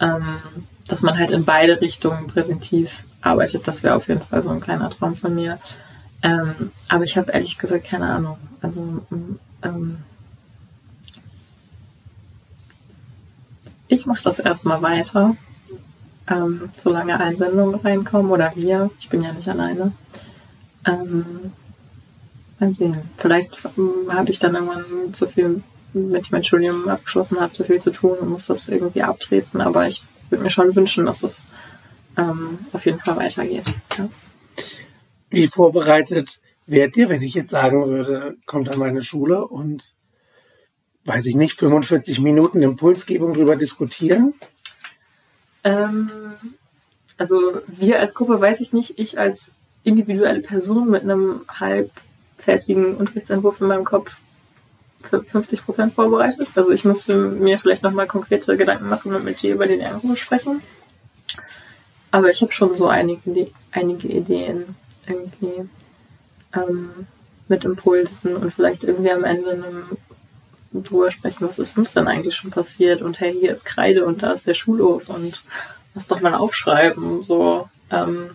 Ähm, dass man halt in beide Richtungen präventiv arbeitet, das wäre auf jeden Fall so ein kleiner Traum von mir. Ähm, aber ich habe ehrlich gesagt keine Ahnung. Also mm, ähm, ich mache das erstmal weiter, ähm, solange Einsendungen reinkommen oder wir. Ich bin ja nicht alleine. Ähm, mal sehen. Vielleicht ähm, habe ich dann irgendwann zu viel, wenn ich mein Studium abgeschlossen habe, zu viel zu tun und muss das irgendwie abtreten. Aber ich würde mir schon wünschen, dass es ähm, auf jeden Fall weitergeht. Ja. Wie vorbereitet wärt ihr, wenn ich jetzt sagen würde, kommt an meine Schule und weiß ich nicht, 45 Minuten Impulsgebung drüber diskutieren? Ähm, also wir als Gruppe weiß ich nicht, ich als individuelle Person mit einem halbfertigen Unterrichtsentwurf in meinem Kopf für 50 Prozent vorbereitet. Also ich müsste mir vielleicht nochmal konkrete Gedanken machen und mit dir über den Entwurf sprechen. Aber ich habe schon so einige, einige Ideen irgendwie ähm, mit Impulsen und vielleicht irgendwie am Ende einem drüber sprechen, was ist uns denn eigentlich schon passiert und hey, hier ist Kreide und da ist der Schulhof und lass doch mal aufschreiben. So, ähm,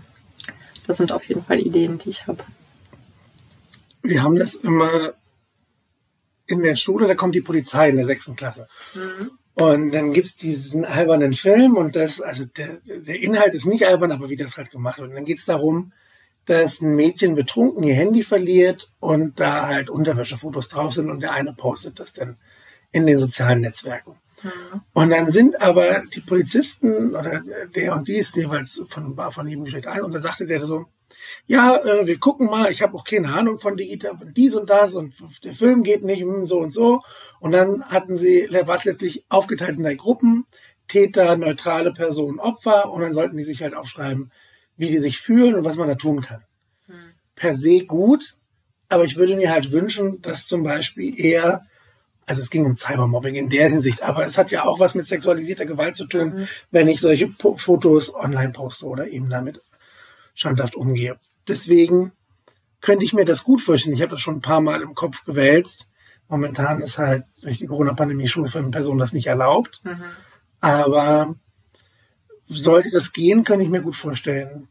das sind auf jeden Fall Ideen, die ich habe. Wir haben das immer in der Schule, da kommt die Polizei in der sechsten Klasse. Und dann gibt's diesen albernen Film und das, also der, der Inhalt ist nicht albern, aber wie das halt gemacht wird. Und dann geht's darum, dass ein Mädchen betrunken ihr Handy verliert und da halt Unterwäschefotos drauf sind und der eine postet das dann in den sozialen Netzwerken. Und dann sind aber die Polizisten oder der und die ist jeweils von, von jedem Geschlecht ein und da sagte der so, ja, äh, wir gucken mal, ich habe auch keine Ahnung von digital, von dies und das und der Film geht nicht hm, so und so. Und dann hatten sie, war es letztlich aufgeteilt in drei Gruppen, Täter, neutrale Personen, Opfer und dann sollten die sich halt aufschreiben, wie die sich fühlen und was man da tun kann. Per se gut, aber ich würde mir halt wünschen, dass zum Beispiel eher, also es ging um Cybermobbing in der Hinsicht, aber es hat ja auch was mit sexualisierter Gewalt zu tun, wenn ich solche po Fotos online poste oder eben damit standhaft umgehe. Deswegen könnte ich mir das gut vorstellen. Ich habe das schon ein paar Mal im Kopf gewälzt. Momentan ist halt durch die Corona-Pandemie Schulfirmenpersonen das nicht erlaubt. Aber sollte das gehen, könnte ich mir gut vorstellen,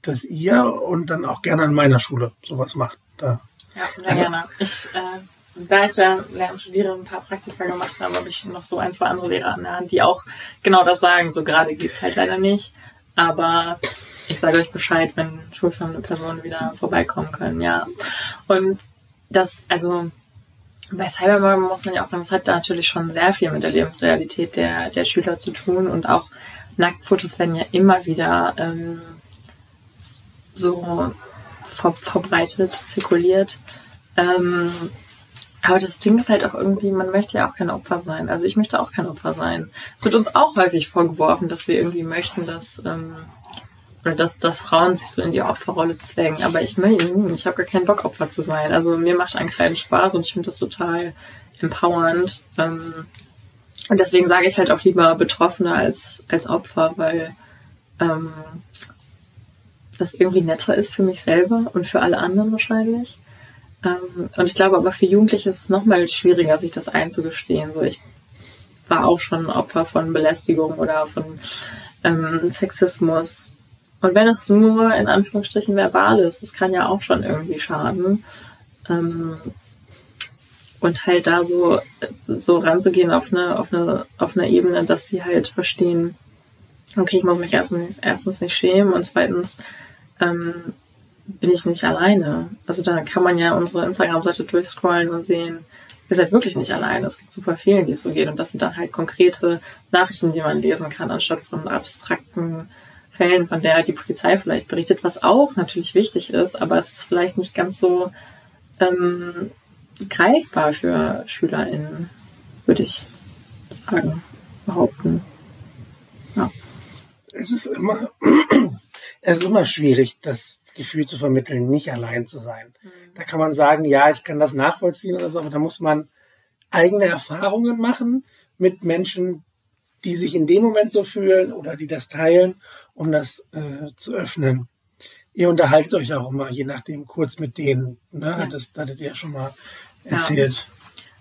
dass ihr und dann auch gerne an meiner Schule sowas macht. Da. Ja, sehr also, gerne. Ich, äh, da ich ja Lehramt studiere, ein paar Praktika gemacht habe, habe ich noch so ein, zwei andere Lehrer an der Hand, die auch genau das sagen. So gerade geht's halt leider nicht. Aber ich sage euch Bescheid, wenn schulfremde Personen wieder vorbeikommen können, ja. Und das, also bei Cybermobbing muss man ja auch sagen, es hat natürlich schon sehr viel mit der Lebensrealität der, der Schüler zu tun und auch Nacktfotos werden ja immer wieder ähm, so ver verbreitet, zirkuliert. Ähm, aber das Ding ist halt auch irgendwie, man möchte ja auch kein Opfer sein. Also ich möchte auch kein Opfer sein. Es wird uns auch häufig vorgeworfen, dass wir irgendwie möchten, dass ähm, oder dass, dass Frauen sich so in die Opferrolle zwängen. Aber ich meine, ich habe gar keinen Bock, Opfer zu sein. Also mir macht einen kleinen Spaß und ich finde das total empowernd. Ähm, und deswegen sage ich halt auch lieber Betroffene als, als Opfer, weil ähm, das irgendwie netter ist für mich selber und für alle anderen wahrscheinlich. Ähm, und ich glaube aber für Jugendliche ist es nochmal schwieriger, sich das einzugestehen. So, ich war auch schon Opfer von Belästigung oder von ähm, Sexismus und wenn es nur in Anführungsstrichen verbal ist, das kann ja auch schon irgendwie schaden. Ähm, und halt da so, so ranzugehen auf eine, auf eine, auf eine Ebene, dass sie halt verstehen, okay, ich muss mich erstens, erstens nicht schämen und zweitens ähm, bin ich nicht alleine. Also da kann man ja unsere Instagram-Seite durchscrollen und sehen, ihr seid wirklich nicht alleine. Es gibt super vielen, die es so geht. Und das sind dann halt konkrete Nachrichten, die man lesen kann, anstatt von abstrakten Fällen, von der die Polizei vielleicht berichtet, was auch natürlich wichtig ist, aber es ist vielleicht nicht ganz so ähm, greifbar für SchülerInnen, würde ich sagen, behaupten. Ja. Es ist immer, es ist immer schwierig, das Gefühl zu vermitteln, nicht allein zu sein. Mhm. Da kann man sagen, ja, ich kann das nachvollziehen oder so, aber da muss man eigene Erfahrungen machen mit Menschen, die sich in dem Moment so fühlen oder die das teilen, um das äh, zu öffnen. Ihr unterhaltet euch auch immer, je nachdem, kurz mit denen. Ne? Ja. Das, das hattet ihr ja schon mal erzählt.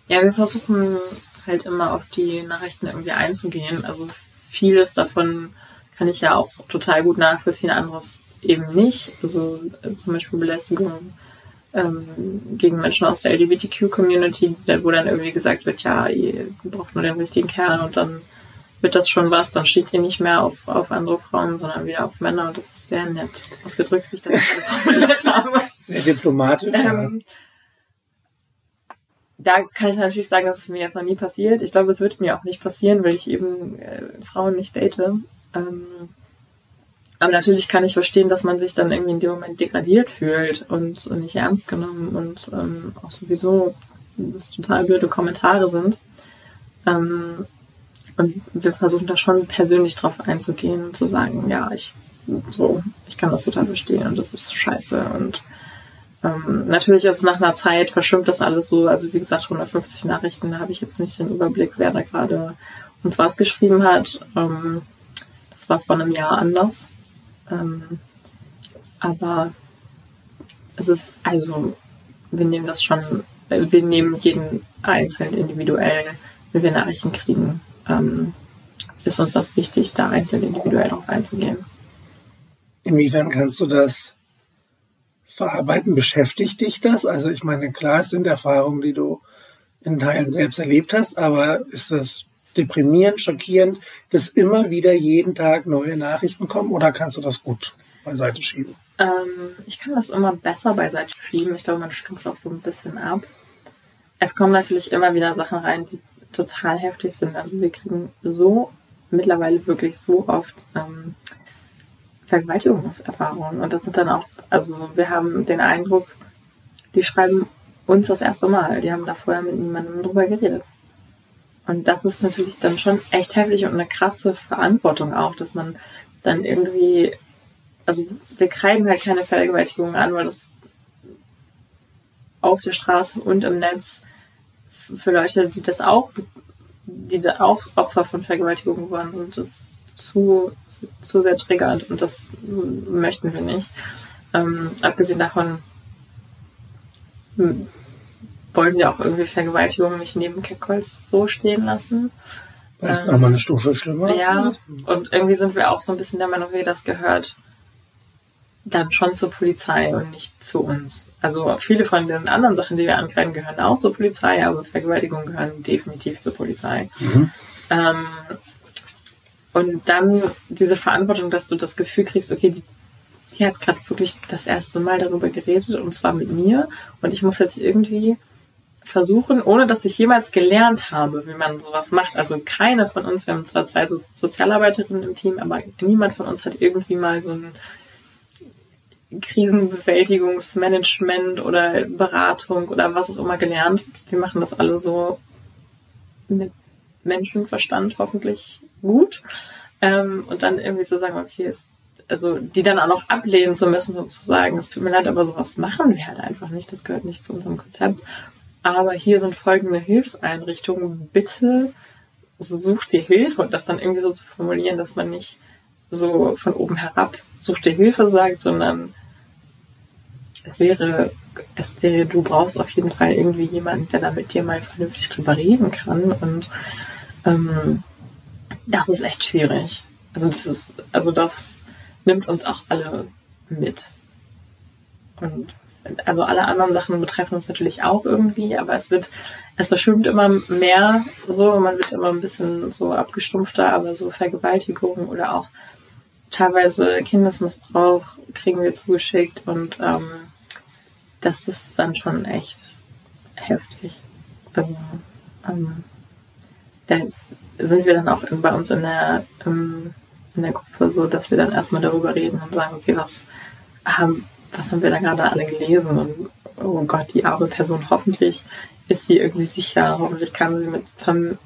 Ja. ja, wir versuchen halt immer auf die Nachrichten irgendwie einzugehen. Also vieles davon kann ich ja auch total gut nachvollziehen, anderes eben nicht. Also äh, zum Beispiel Belästigung ähm, gegen Menschen aus der LGBTQ-Community, wo dann irgendwie gesagt wird, ja, ihr braucht nur den richtigen Kern und dann wird das schon was, dann steht ihr nicht mehr auf, auf andere Frauen, sondern wieder auf Männer und das ist sehr nett ausgedrückt, wie ich das formuliert habe. Sehr diplomatisch. Ähm, da kann ich natürlich sagen, dass es mir jetzt noch nie passiert. Ich glaube, es wird mir auch nicht passieren, weil ich eben äh, Frauen nicht date. Ähm, aber natürlich kann ich verstehen, dass man sich dann irgendwie in dem Moment degradiert fühlt und, nicht ernst genommen und ähm, auch sowieso das total blöde Kommentare sind. Ähm, und wir versuchen da schon persönlich drauf einzugehen und zu sagen, ja, ich so, ich kann das total verstehen und das ist scheiße. Und ähm, natürlich ist nach einer Zeit verschwimmt das alles so. Also wie gesagt, 150 Nachrichten, da habe ich jetzt nicht den Überblick, wer da gerade uns was geschrieben hat. Ähm, war vor einem Jahr anders. Ähm, aber es ist, also, wir nehmen das schon, wir nehmen jeden einzeln individuell, wenn wir Nachrichten kriegen, ähm, ist uns das wichtig, da einzeln individuell drauf einzugehen. Inwiefern kannst du das verarbeiten? Beschäftigt dich das? Also ich meine, klar, es sind Erfahrungen, die du in Teilen selbst erlebt hast, aber ist das deprimierend, schockierend, dass immer wieder jeden Tag neue Nachrichten kommen oder kannst du das gut beiseite schieben? Ähm, ich kann das immer besser beiseite schieben. Ich glaube, man stumpft auch so ein bisschen ab. Es kommen natürlich immer wieder Sachen rein, die total heftig sind. Also wir kriegen so mittlerweile wirklich so oft ähm, Vergewaltigungserfahrungen. Und das sind dann auch, also wir haben den Eindruck, die schreiben uns das erste Mal. Die haben da vorher mit niemandem drüber geredet. Und das ist natürlich dann schon echt heftig und eine krasse Verantwortung auch, dass man dann irgendwie, also wir kreiden halt keine Vergewaltigung an, weil das auf der Straße und im Netz für Leute, die das auch, die da auch Opfer von Vergewaltigung geworden sind, das zu, zu sehr triggert und das möchten wir nicht. Ähm, abgesehen davon wollen wir auch irgendwie Vergewaltigung nicht neben Keckholz so stehen lassen. Das ist ähm, nochmal eine Stufe schlimmer. Ja, und irgendwie sind wir auch so ein bisschen der Meinung, wie das gehört dann schon zur Polizei und nicht zu uns. Also viele von den anderen Sachen, die wir ankreiden, gehören auch zur Polizei, aber Vergewaltigungen gehören definitiv zur Polizei. Mhm. Ähm, und dann diese Verantwortung, dass du das Gefühl kriegst, okay, die, die hat gerade wirklich das erste Mal darüber geredet und zwar mit mir und ich muss jetzt irgendwie versuchen, ohne dass ich jemals gelernt habe, wie man sowas macht. Also keine von uns, wir haben zwar zwei so Sozialarbeiterinnen im Team, aber niemand von uns hat irgendwie mal so ein Krisenbewältigungsmanagement oder Beratung oder was auch immer gelernt. Wir machen das alle so mit Menschenverstand hoffentlich gut. Ähm, und dann irgendwie zu sagen, okay, ist, also die dann auch noch ablehnen zu müssen und zu sagen, es tut mir leid, aber sowas machen wir halt einfach nicht. Das gehört nicht zu unserem Konzept. Aber hier sind folgende Hilfseinrichtungen. Bitte sucht dir Hilfe und das dann irgendwie so zu formulieren, dass man nicht so von oben herab sucht dir Hilfe sagt, sondern es wäre, es wäre, du brauchst auf jeden Fall irgendwie jemanden, der da mit dir mal vernünftig drüber reden kann. Und ähm, das ist echt schwierig. Also das ist, also das nimmt uns auch alle mit. Und also alle anderen Sachen betreffen uns natürlich auch irgendwie, aber es wird, es verschwimmt immer mehr so, man wird immer ein bisschen so abgestumpfter, aber so Vergewaltigung oder auch teilweise Kindesmissbrauch kriegen wir zugeschickt und ähm, das ist dann schon echt heftig. Also ähm, da sind wir dann auch in, bei uns in der, ähm, in der Gruppe so, dass wir dann erstmal darüber reden und sagen, okay, was haben, was haben wir da gerade alle gelesen und oh Gott, die arme Person, hoffentlich ist sie irgendwie sicher, hoffentlich kann sie mit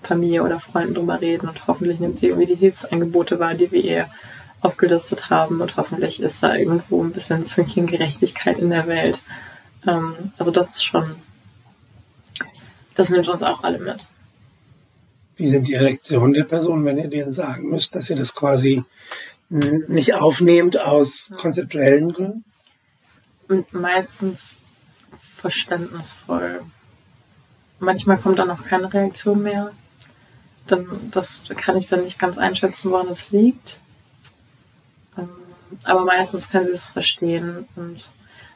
Familie oder Freunden drüber reden und hoffentlich nimmt sie irgendwie die Hilfsangebote wahr, die wir ihr aufgelistet haben und hoffentlich ist da irgendwo ein bisschen Fünkchen Gerechtigkeit in der Welt. Ähm, also das ist schon, das nimmt uns auch alle mit. Wie sind die Reaktionen der Person, wenn ihr denen sagen müsst, dass ihr das quasi nicht aufnehmt aus konzeptuellen Gründen? Meistens verständnisvoll. Manchmal kommt dann auch keine Reaktion mehr. Dann, das kann ich dann nicht ganz einschätzen, woran es liegt. Ähm, aber meistens können sie es verstehen und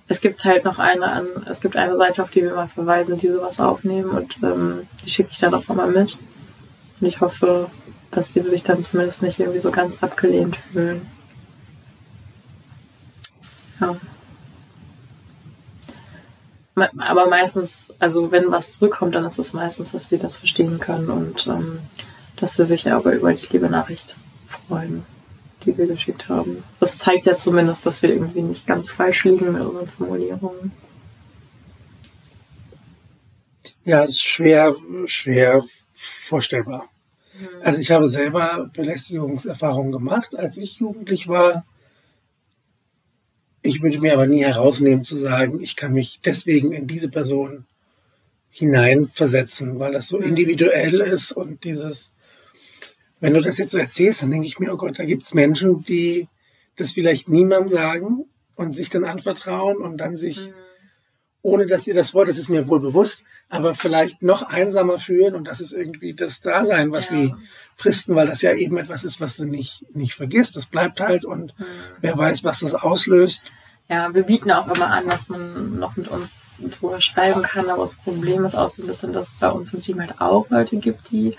es gibt halt noch eine es gibt eine Seite, auf die wir mal verweisen, die sowas aufnehmen und ähm, die schicke ich dann auch mal mit. Und ich hoffe, dass die sich dann zumindest nicht irgendwie so ganz abgelehnt fühlen. Ja. Aber meistens, also wenn was zurückkommt, dann ist es meistens, dass sie das verstehen können und ähm, dass sie sich aber über die liebe Nachricht freuen die wir geschickt haben. Das zeigt ja zumindest, dass wir irgendwie nicht ganz falsch liegen mit unseren Formulierungen. Ja, es ist schwer, schwer vorstellbar. Mhm. Also ich habe selber Belästigungserfahrungen gemacht, als ich jugendlich war. Ich würde mir aber nie herausnehmen zu sagen, ich kann mich deswegen in diese Person hineinversetzen, weil das so individuell ist und dieses wenn du das jetzt so erzählst, dann denke ich mir, oh Gott, da gibt's Menschen, die das vielleicht niemandem sagen und sich dann anvertrauen und dann sich, mhm. Ohne dass ihr das wollt, das ist mir wohl bewusst, aber vielleicht noch einsamer fühlen und das ist irgendwie das Dasein, was ja. sie fristen, weil das ja eben etwas ist, was du nicht, nicht vergisst. Das bleibt halt und mhm. wer weiß, was das auslöst. Ja, wir bieten auch immer an, dass man noch mit uns drüber schreiben kann, aber das Problem ist auch so ein bisschen, dass es bei uns im Team halt auch Leute gibt, die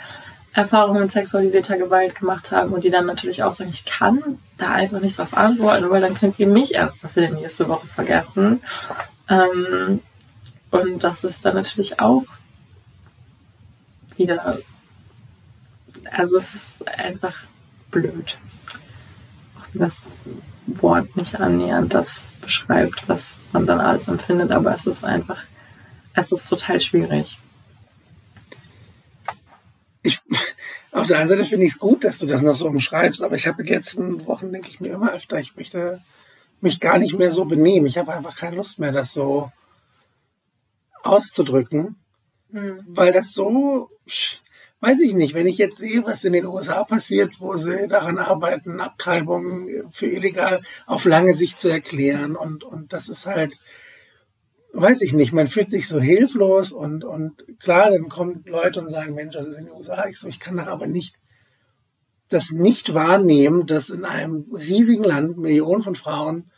Erfahrungen mit sexualisierter Gewalt gemacht haben und die dann natürlich auch sagen, ich kann da einfach nicht drauf antworten, weil dann könnt ihr mich erstmal für die nächste Woche vergessen. Ähm, und das ist dann natürlich auch wieder, also es ist einfach blöd. Auch wenn das Wort nicht annähernd das beschreibt, was man dann alles empfindet, aber es ist einfach, es ist total schwierig ich, auf der einen Seite finde ich es gut, dass du das noch so umschreibst, aber ich habe in den letzten Wochen, denke ich mir immer öfter, ich möchte mich gar nicht mehr so benehmen. Ich habe einfach keine Lust mehr, das so auszudrücken, mhm. weil das so, weiß ich nicht, wenn ich jetzt sehe, was in den USA passiert, wo sie daran arbeiten, Abtreibungen für illegal auf lange Sicht zu erklären und, und das ist halt, weiß ich nicht, man fühlt sich so hilflos und, und klar, dann kommen Leute und sagen, Mensch, das ist in den USA. Ich so, ich kann doch aber nicht das nicht wahrnehmen, dass in einem riesigen Land Millionen von Frauen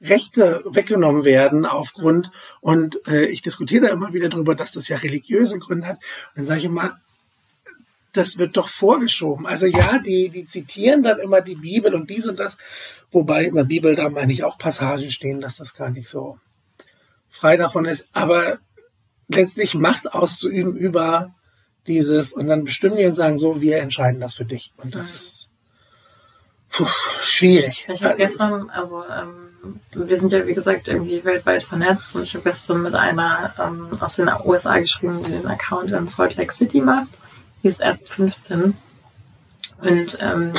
Rechte weggenommen werden aufgrund, und äh, ich diskutiere da immer wieder drüber, dass das ja religiöse Gründe hat. Und dann sage ich immer, das wird doch vorgeschoben. Also ja, die, die zitieren dann immer die Bibel und dies und das, wobei in der Bibel da meine ich auch Passagen stehen, dass das gar nicht so frei davon ist. Aber letztlich Macht auszuüben über dieses und dann bestimmen die und sagen so, wir entscheiden das für dich. Und das mhm. ist puh, schwierig. Ich habe gestern, also ähm, wir sind ja wie gesagt irgendwie weltweit vernetzt und ich habe gestern mit einer ähm, aus den USA geschrieben, die den Account in Salt Lake City macht. Die ist erst 15 und ähm,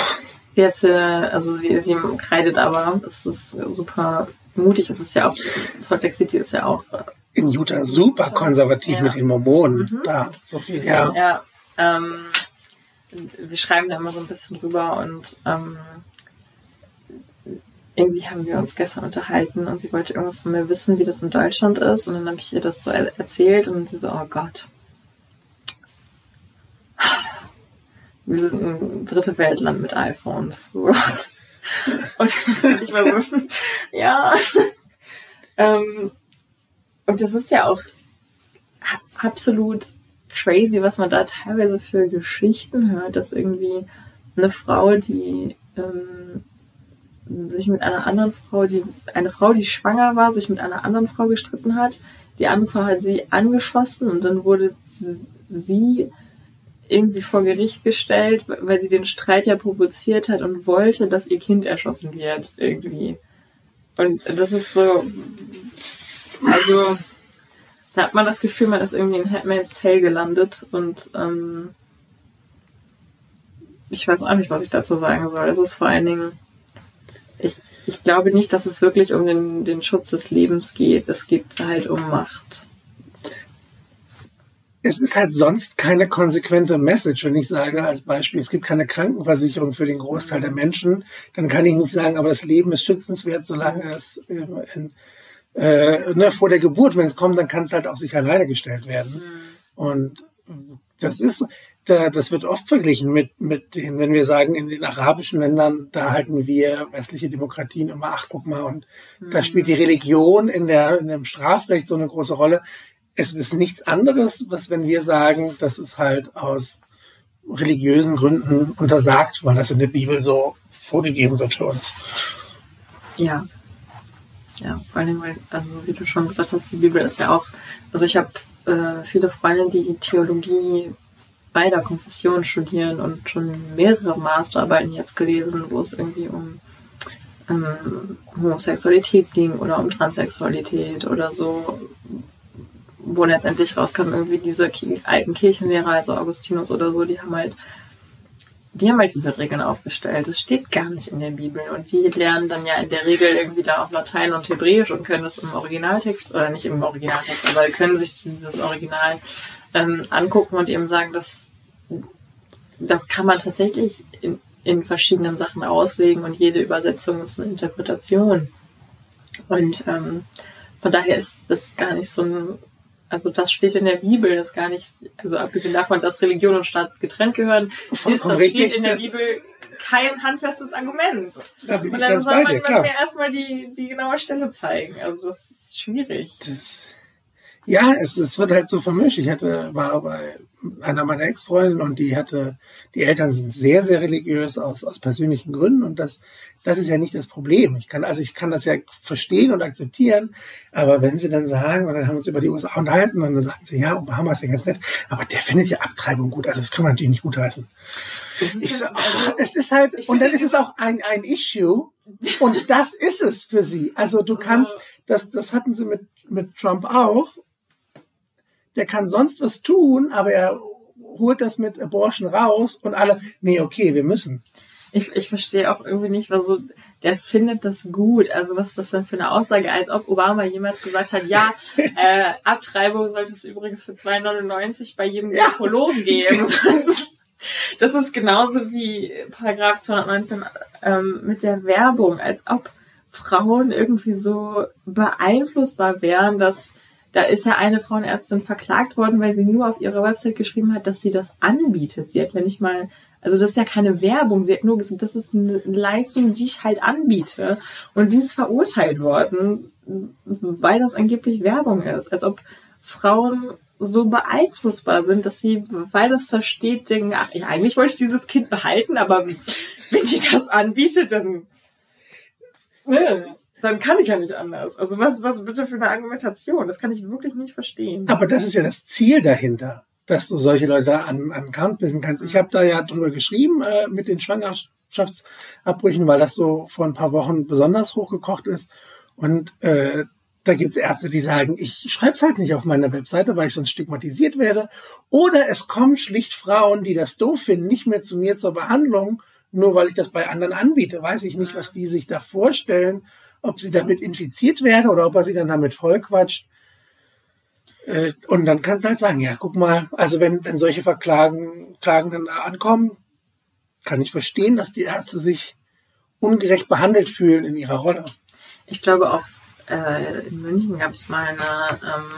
sie hatte, also sie, sie kreidet aber, es ist super mutig, es ist ja auch, Salt Lake City ist ja auch in Utah super konservativ ja. mit den Mormonen. Mhm. Da, so viel, ja. Ja, ähm, wir schreiben da immer so ein bisschen drüber und ähm, irgendwie haben wir uns gestern unterhalten und sie wollte irgendwas von mir wissen, wie das in Deutschland ist. Und dann habe ich ihr das so erzählt und sie so, oh Gott. Wir sind ein dritte Weltland mit iPhones. <laughs> Und ich war so, ja. <laughs> ähm, und das ist ja auch absolut crazy, was man da teilweise für Geschichten hört, dass irgendwie eine Frau, die ähm, sich mit einer anderen Frau, die eine Frau, die schwanger war, sich mit einer anderen Frau gestritten hat. Die andere Frau hat sie angeschossen und dann wurde sie irgendwie vor Gericht gestellt, weil sie den Streit ja provoziert hat und wollte, dass ihr Kind erschossen wird irgendwie. Und das ist so, also da hat man das Gefühl, man ist irgendwie in Hatman's Tale gelandet und ähm, ich weiß auch nicht, was ich dazu sagen soll. Es ist vor allen Dingen, ich, ich glaube nicht, dass es wirklich um den, den Schutz des Lebens geht. Es geht halt um Macht. Es ist halt sonst keine konsequente Message, wenn ich sage als Beispiel, es gibt keine Krankenversicherung für den Großteil der Menschen, dann kann ich nicht sagen, aber das Leben ist schützenswert, solange es in, äh, ne, vor der Geburt, wenn es kommt, dann kann es halt auf sich alleine gestellt werden. Mhm. Und das ist, da, das wird oft verglichen mit, mit den, wenn wir sagen, in den arabischen Ländern, da halten wir westliche Demokratien immer, ach, guck mal, und mhm. da spielt die Religion in der, in dem Strafrecht so eine große Rolle. Es ist nichts anderes, was wenn wir sagen, das ist halt aus religiösen Gründen untersagt, weil das in der Bibel so vorgegeben wird für uns. Ja, ja, vor allem, weil, also wie du schon gesagt hast, die Bibel ist ja auch, also ich habe äh, viele Freunde, die Theologie beider Konfessionen studieren und schon mehrere Masterarbeiten jetzt gelesen, wo es irgendwie um ähm, Homosexualität ging oder um Transsexualität oder so, wo letztendlich rauskam, irgendwie diese alten Kirchenlehrer, also Augustinus oder so, die haben halt die haben halt diese Regeln aufgestellt. Das steht gar nicht in der Bibel. Und die lernen dann ja in der Regel irgendwie da auf Latein und Hebräisch und können das im Originaltext, oder nicht im Originaltext, aber können sich dieses Original ähm, angucken und eben sagen, dass das kann man tatsächlich in, in verschiedenen Sachen auslegen und jede Übersetzung ist eine Interpretation. Und ähm, von daher ist das gar nicht so ein also das steht in der Bibel, das gar nicht, also abgesehen davon, dass Religion und Staat getrennt gehören, Vollkommen ist das richtig, steht in der Bibel kein handfestes Argument. Da bin und dann soll man, dir, mir erstmal die, die genaue Stelle zeigen. Also das ist schwierig. Das, ja, es, es wird halt so vermischt. Ich hatte, war bei einer meiner Ex-Freundinnen und die hatte, die Eltern sind sehr, sehr religiös aus, aus persönlichen Gründen und das, das ist ja nicht das Problem. Ich kann, also ich kann das ja verstehen und akzeptieren, aber wenn sie dann sagen, und dann haben wir uns über die USA unterhalten und dann sagten sie, ja, Obama ist ja ganz nett, aber der findet ja Abtreibung gut, also das kann man natürlich nicht gutheißen. Ich so, also, es ist halt, und dann ist es auch ein, ein Issue und das ist es für sie. Also du kannst, das, das hatten sie mit, mit Trump auch der kann sonst was tun, aber er holt das mit Abortion raus und alle, nee, okay, wir müssen. Ich, ich verstehe auch irgendwie nicht, was so, der findet das gut. Also was ist das denn für eine Aussage, als ob Obama jemals gesagt hat, ja, <laughs> äh, Abtreibung sollte es übrigens für 2,99 bei jedem ja. Gynäkologen geben. <laughs> das ist genauso wie Paragraph 219 ähm, mit der Werbung, als ob Frauen irgendwie so beeinflussbar wären, dass da ist ja eine Frauenärztin verklagt worden, weil sie nur auf ihrer Website geschrieben hat, dass sie das anbietet. Sie hat ja nicht mal Also das ist ja keine Werbung. Sie hat nur gesagt, das ist eine Leistung, die ich halt anbiete. Und die ist verurteilt worden, weil das angeblich Werbung ist. Als ob Frauen so beeinflussbar sind, dass sie, weil das versteht, denken, ach, ja, eigentlich wollte ich dieses Kind behalten, aber wenn die das anbietet, dann, ne, dann kann ich ja nicht anders. Also was ist das bitte für eine Argumentation? Das kann ich wirklich nicht verstehen. Aber das ist ja das Ziel dahinter dass du solche Leute an, an Kant bissen kannst. Ich habe da ja drüber geschrieben äh, mit den Schwangerschaftsabbrüchen, weil das so vor ein paar Wochen besonders hochgekocht ist. Und äh, da gibt's Ärzte, die sagen, ich schreibe es halt nicht auf meiner Webseite, weil ich sonst stigmatisiert werde. Oder es kommen schlicht Frauen, die das doof finden, nicht mehr zu mir zur Behandlung, nur weil ich das bei anderen anbiete. Weiß ich nicht, was die sich da vorstellen, ob sie damit infiziert werden oder ob er sie dann damit vollquatscht. Äh, und dann kannst du halt sagen, ja, guck mal, also wenn, wenn solche Verklagen, Klagenden ankommen, kann ich verstehen, dass die Ärzte sich ungerecht behandelt fühlen in ihrer Rolle. Ich glaube auch äh, in München gab es mal eine ähm,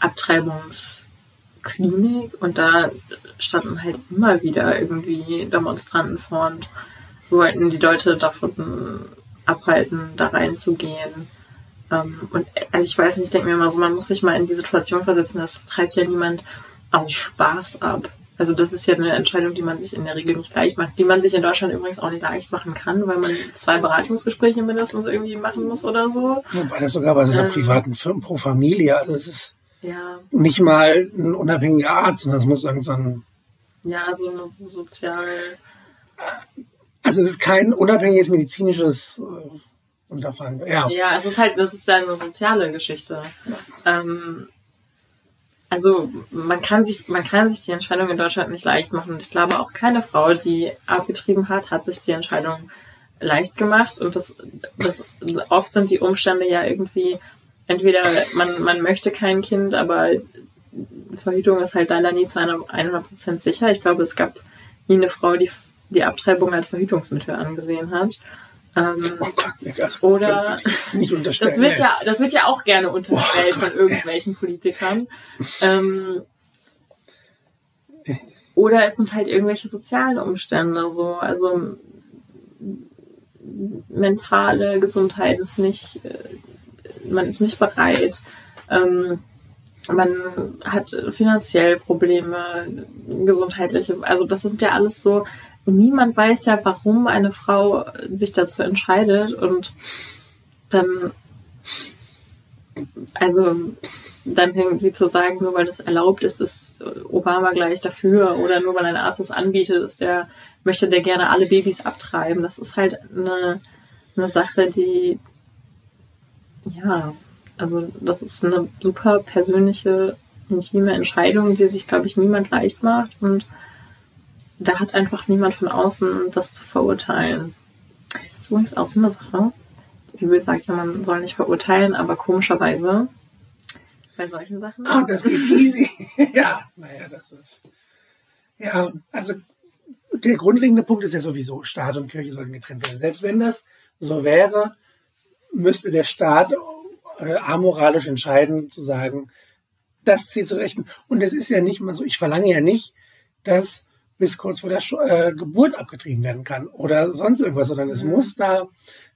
Abtreibungsklinik und da standen halt immer wieder irgendwie Demonstranten vor und wollten die Leute davon abhalten, da reinzugehen. Ähm, und also ich weiß nicht, ich denke mir immer so, man muss sich mal in die Situation versetzen, das treibt ja niemand aus Spaß ab. Also das ist ja eine Entscheidung, die man sich in der Regel nicht leicht macht, die man sich in Deutschland übrigens auch nicht leicht machen kann, weil man zwei Beratungsgespräche mindestens irgendwie machen muss oder so. Wobei das sogar bei so einer ähm, privaten Firma pro Familie, also es ist ja. nicht mal ein unabhängiger Arzt, sondern es muss irgend so ein ja, so eine sozial also es ist kein unabhängiges medizinisches äh, Unterfangen. Ja. ja, es ist halt, das ist ja eine soziale Geschichte. Ähm, also man kann sich, man kann sich die Entscheidung in Deutschland nicht leicht machen. Ich glaube auch keine Frau, die abgetrieben hat, hat sich die Entscheidung leicht gemacht. Und das, das oft sind die Umstände ja irgendwie entweder man, man möchte kein Kind, aber Verhütung ist halt leider nie zu einer 100% sicher. Ich glaube, es gab nie eine Frau, die die Abtreibung als Verhütungsmittel angesehen hat. Ähm, oh Gott, also, oder das, das wird ja, das wird ja auch gerne unterstellt oh von irgendwelchen ey. Politikern. Ähm, oder es sind halt irgendwelche sozialen Umstände, so also mentale Gesundheit ist nicht, äh, man ist nicht bereit. Ähm, man hat finanziell Probleme, gesundheitliche, also das sind ja alles so niemand weiß ja, warum eine Frau sich dazu entscheidet. Und dann, also dann irgendwie zu sagen, nur weil das erlaubt ist, ist Obama gleich dafür. Oder nur weil ein Arzt es anbietet, ist der, möchte der gerne alle Babys abtreiben. Das ist halt eine, eine Sache, die, ja, also das ist eine super persönliche, intime Entscheidung, die sich, glaube ich, niemand leicht macht. Und da hat einfach niemand von außen das zu verurteilen. Das ist übrigens auch so eine Sache. Die Bibel sagt ja, man soll nicht verurteilen, aber komischerweise bei solchen Sachen. Ah, das geht easy. <laughs> ja, naja, das ist. Ja, also der grundlegende Punkt ist ja sowieso, Staat und Kirche sollten getrennt werden. Selbst wenn das so wäre, müsste der Staat äh, amoralisch entscheiden, zu sagen, das zieht zu rechten. Und es ist ja nicht mal so, ich verlange ja nicht, dass bis kurz vor der äh, Geburt abgetrieben werden kann oder sonst irgendwas, sondern es mhm. muss da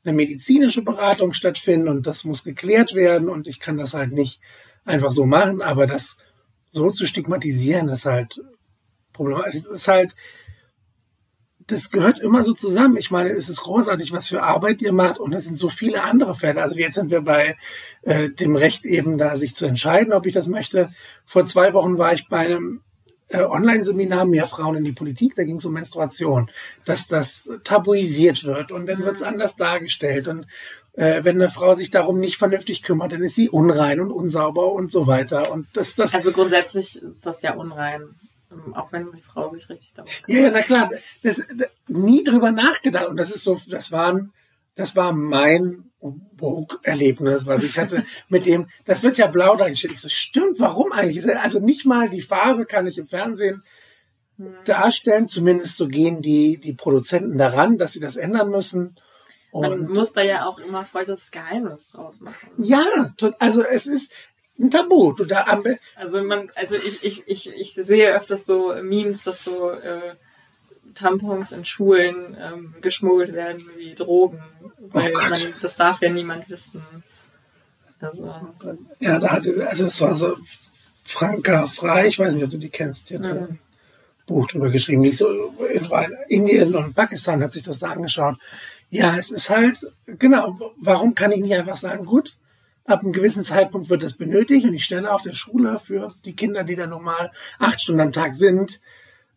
eine medizinische Beratung stattfinden und das muss geklärt werden und ich kann das halt nicht einfach so machen, aber das so zu stigmatisieren ist halt problematisch. Es ist halt, das gehört immer so zusammen. Ich meine, es ist großartig, was für Arbeit ihr macht und es sind so viele andere Fälle. Also jetzt sind wir bei äh, dem Recht eben da, sich zu entscheiden, ob ich das möchte. Vor zwei Wochen war ich bei einem äh, Online-Seminar Mehr Frauen in die Politik, da ging es um Menstruation, dass das tabuisiert wird und dann wird es mhm. anders dargestellt und äh, wenn eine Frau sich darum nicht vernünftig kümmert, dann ist sie unrein und unsauber und so weiter und das das also grundsätzlich ist das ja unrein ähm, auch wenn die Frau sich richtig darum kümmert. Ja, ja, na klar, das, das, nie drüber nachgedacht und das ist so, das waren das war mein Woke-Erlebnis, was ich hatte mit dem, das wird ja blau dargestellt. Ich so, stimmt, warum eigentlich? Also nicht mal die Farbe kann ich im Fernsehen hm. darstellen, zumindest so gehen die, die Produzenten daran, dass sie das ändern müssen. Und Man muss da ja auch immer voll das Geheimnis draus machen. Ja, also es ist ein Tabu. Du da also man, also ich, ich, ich, ich sehe öfters so Memes, dass so äh, Tampons in Schulen ähm, geschmuggelt werden wie Drogen, weil Oh man, das darf ja niemand wissen. Also, Ja, da hatte, also es war so Franka Frei, ich weiß nicht, ob du die kennst, die hat ein Buch drüber geschrieben, die ist so in Indien und Pakistan hat sich das da angeschaut. Ja, es ist halt, genau, warum kann ich nicht einfach sagen, gut, ab einem gewissen Zeitpunkt wird das benötigt und ich stelle auf der Schule für die Kinder, die da normal acht Stunden am Tag sind,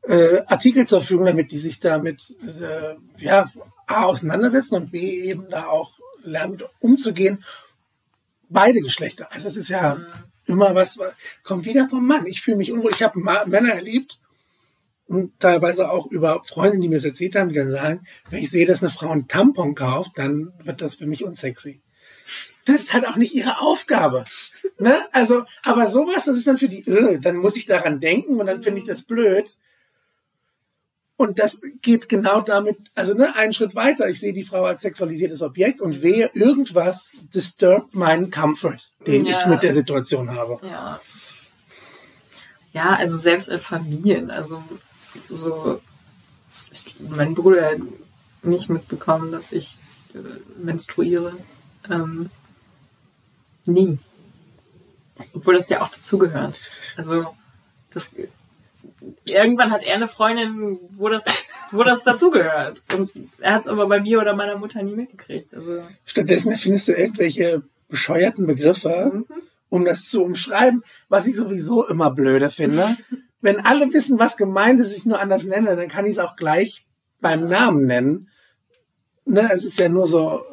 äh, Artikel zur Verfügung, damit die sich damit äh, ja, A, auseinandersetzen und B, eben da auch lernen, umzugehen beide Geschlechter. Also es ist ja immer was, kommt wieder vom Mann. Ich fühle mich unwohl. Ich habe Männer erlebt und teilweise auch über Freunde, die mir das erzählt haben, die dann sagen, wenn ich sehe, dass eine Frau einen Tampon kauft, dann wird das für mich unsexy. Das ist halt auch nicht ihre Aufgabe. Ne? Also, aber sowas, das ist dann für die, äh, dann muss ich daran denken und dann finde ich das blöd. Und das geht genau damit, also ne, einen Schritt weiter. Ich sehe die Frau als sexualisiertes Objekt und wehe, irgendwas disturbt meinen Comfort, den ich Ja. mit der Situation habe. ja. Ja, also selbst in Familien, also so, ich, mein Bruder hat nicht mitbekommen, dass ich äh, menstruiere. Ähm, nie. Obwohl das ja auch dazugehört. Also, das, irgendwann hat er eine Freundin, wo das, wo das dazugehört. Und er hat es aber bei mir oder meiner Mutter nie mitgekriegt. Also, Stattdessen erfindest du irgendwelche bescheuerten Begriffe, um das zu umschreiben, was ich sowieso immer blöde finde. Wenn alle wissen, was gemeint ist, ich nur anders nenne, dann kann ich es auch gleich beim Namen nennen. Ne, es ist ja nur so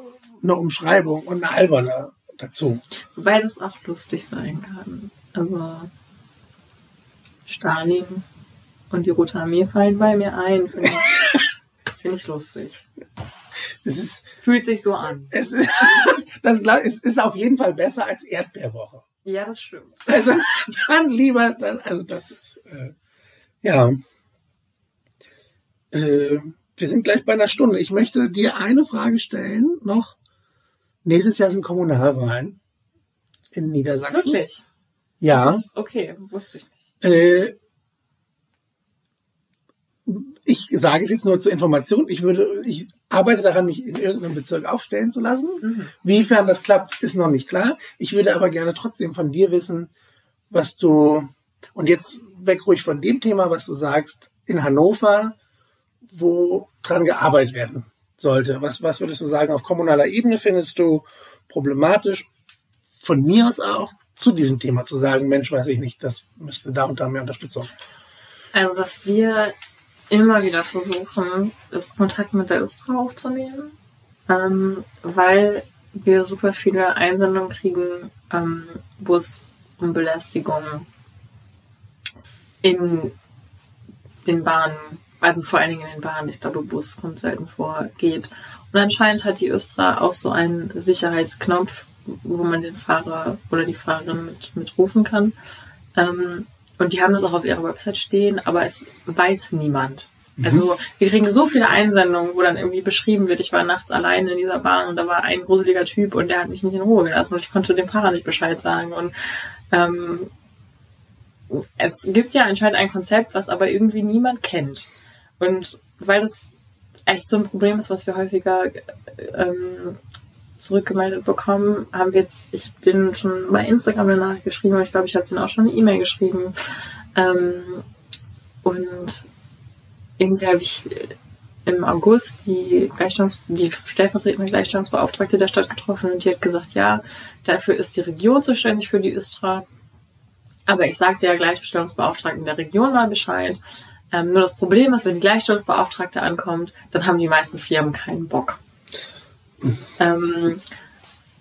eine Umschreibung und eine alberne dazu. Wobei das auch lustig sein kann. Also Stalin und die Rote Armee fallen bei mir ein. Finde ich, <laughs> find ich lustig. Es ist, Fühlt sich so an. es ist, <laughs> das glaub, es ist auf jeden Fall besser als Erdbeerwoche. Ja, das stimmt. Also <laughs> dann lieber, dann, also das ist, äh, ja. Äh, wir sind gleich bei einer Stunde. Ich möchte dir eine Frage stellen noch. Nächstes Jahr sind Kommunalwahlen in Niedersachsen. Wirklich? Ja. Okay, wusste ich nicht. Äh, ich sage es jetzt nur zur Information. Ich würde, ich arbeite daran, mich in irgendeinem Bezirk aufstellen zu lassen. Mhm. Wiefern das klappt, ist noch nicht klar. Ich würde aber gerne trotzdem von dir wissen, was du, und jetzt weg ruhig von dem Thema, was du sagst, in Hannover, wo dran gearbeitet werden sollte. Was, was würdest du sagen, auf kommunaler Ebene findest du problematisch? Von mir aus auch zu diesem Thema zu sagen, Mensch, weiß ich nicht, das müsste da und da mehr Unterstützung. Also, was wir immer wieder versuchen, ist Kontakt mit der Östra aufzunehmen, ähm, weil wir super viele Einsendungen kriegen, ähm, wo es um Belästigung in den Bahnen, also vor allen Dingen in den Bahnen, ich glaube, Bus kommt selten vor, geht. Und anscheinend hat die Östra auch so einen Sicherheitsknopf, wo man den Fahrer oder die Fahrerin mit, mit kann. Ähm, und die haben das auch auf ihrer Website stehen, aber es weiß niemand. Also wir kriegen so viele Einsendungen, wo dann irgendwie beschrieben wird, ich war nachts alleine in dieser Bahn und da war ein gruseliger Typ und der hat mich nicht in Ruhe gelassen und ich konnte dem Fahrer nicht Bescheid sagen. Und ähm, es gibt ja anscheinend ein Konzept, was aber irgendwie niemand kennt. Und weil das echt so ein Problem ist, was wir häufiger ähm, zurückgemeldet bekommen, haben wir jetzt, ich habe den schon bei Instagram eine Nachricht geschrieben, aber ich glaube, ich habe den auch schon eine E-Mail geschrieben. Ähm, und irgendwie habe ich im August die Gleichstellungs die stellvertretende Gleichstellungsbeauftragte der Stadt getroffen und die hat gesagt, ja, dafür ist die Region zuständig für die Östra. Aber ich sagte ja Gleichstellungsbeauftragten der Region mal Bescheid. Ähm, nur das Problem ist, wenn die Gleichstellungsbeauftragte ankommt, dann haben die meisten Firmen keinen Bock. Ähm,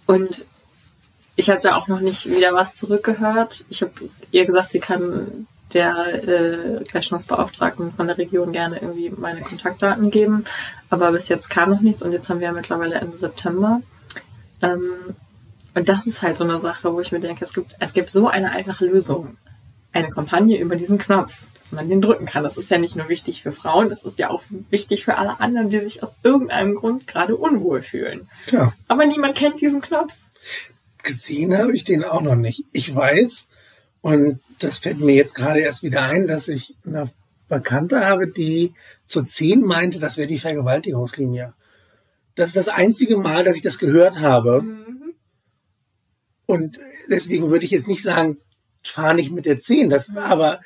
und ich habe da auch noch nicht wieder was zurückgehört. Ich habe ihr gesagt, sie kann der äh, Gleichstellungsbeauftragten von der Region gerne irgendwie meine Kontaktdaten geben. Aber bis jetzt kam noch nichts und jetzt haben wir ja mittlerweile Ende September. Ähm, und das ist halt so eine Sache, wo ich mir denke, es gibt, es gibt so eine einfache Lösung. Eine Kampagne über diesen Knopf, dass man den drücken kann. Das ist ja nicht nur wichtig für Frauen, das ist ja auch wichtig für alle anderen, die sich aus irgendeinem Grund gerade unwohl fühlen. Klar. Aber niemand kennt diesen Knopf. Gesehen habe ich den auch noch nicht. Ich weiß, und das fällt mir jetzt gerade erst wieder ein, dass ich einer Bekannte habe, die zu zehn meinte, das wäre die Vergewaltigungslinie. Das ist das einzige Mal, dass ich das gehört habe. Mhm. Und deswegen würde ich jetzt nicht sagen, fahr nicht mit der 10. Das, mhm. Aber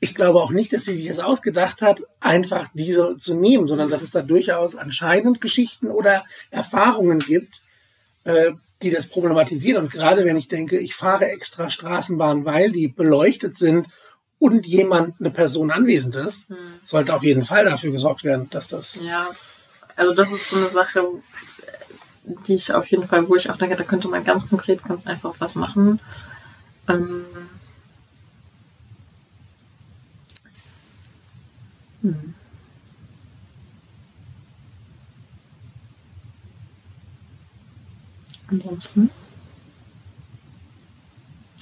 ich glaube auch nicht, dass sie sich das ausgedacht hat, einfach diese zu nehmen, sondern dass es da durchaus anscheinend Geschichten oder Erfahrungen gibt, äh, die das problematisieren. Und gerade wenn ich denke, ich fahre extra Straßenbahn, weil die beleuchtet sind und jemand, eine Person anwesend ist, hm. sollte auf jeden Fall dafür gesorgt werden, dass das. Ja, also das ist so eine Sache, die ich auf jeden Fall, wo ich auch denke, da könnte man ganz konkret ganz einfach was machen. Ähm, hm. Ansonsten.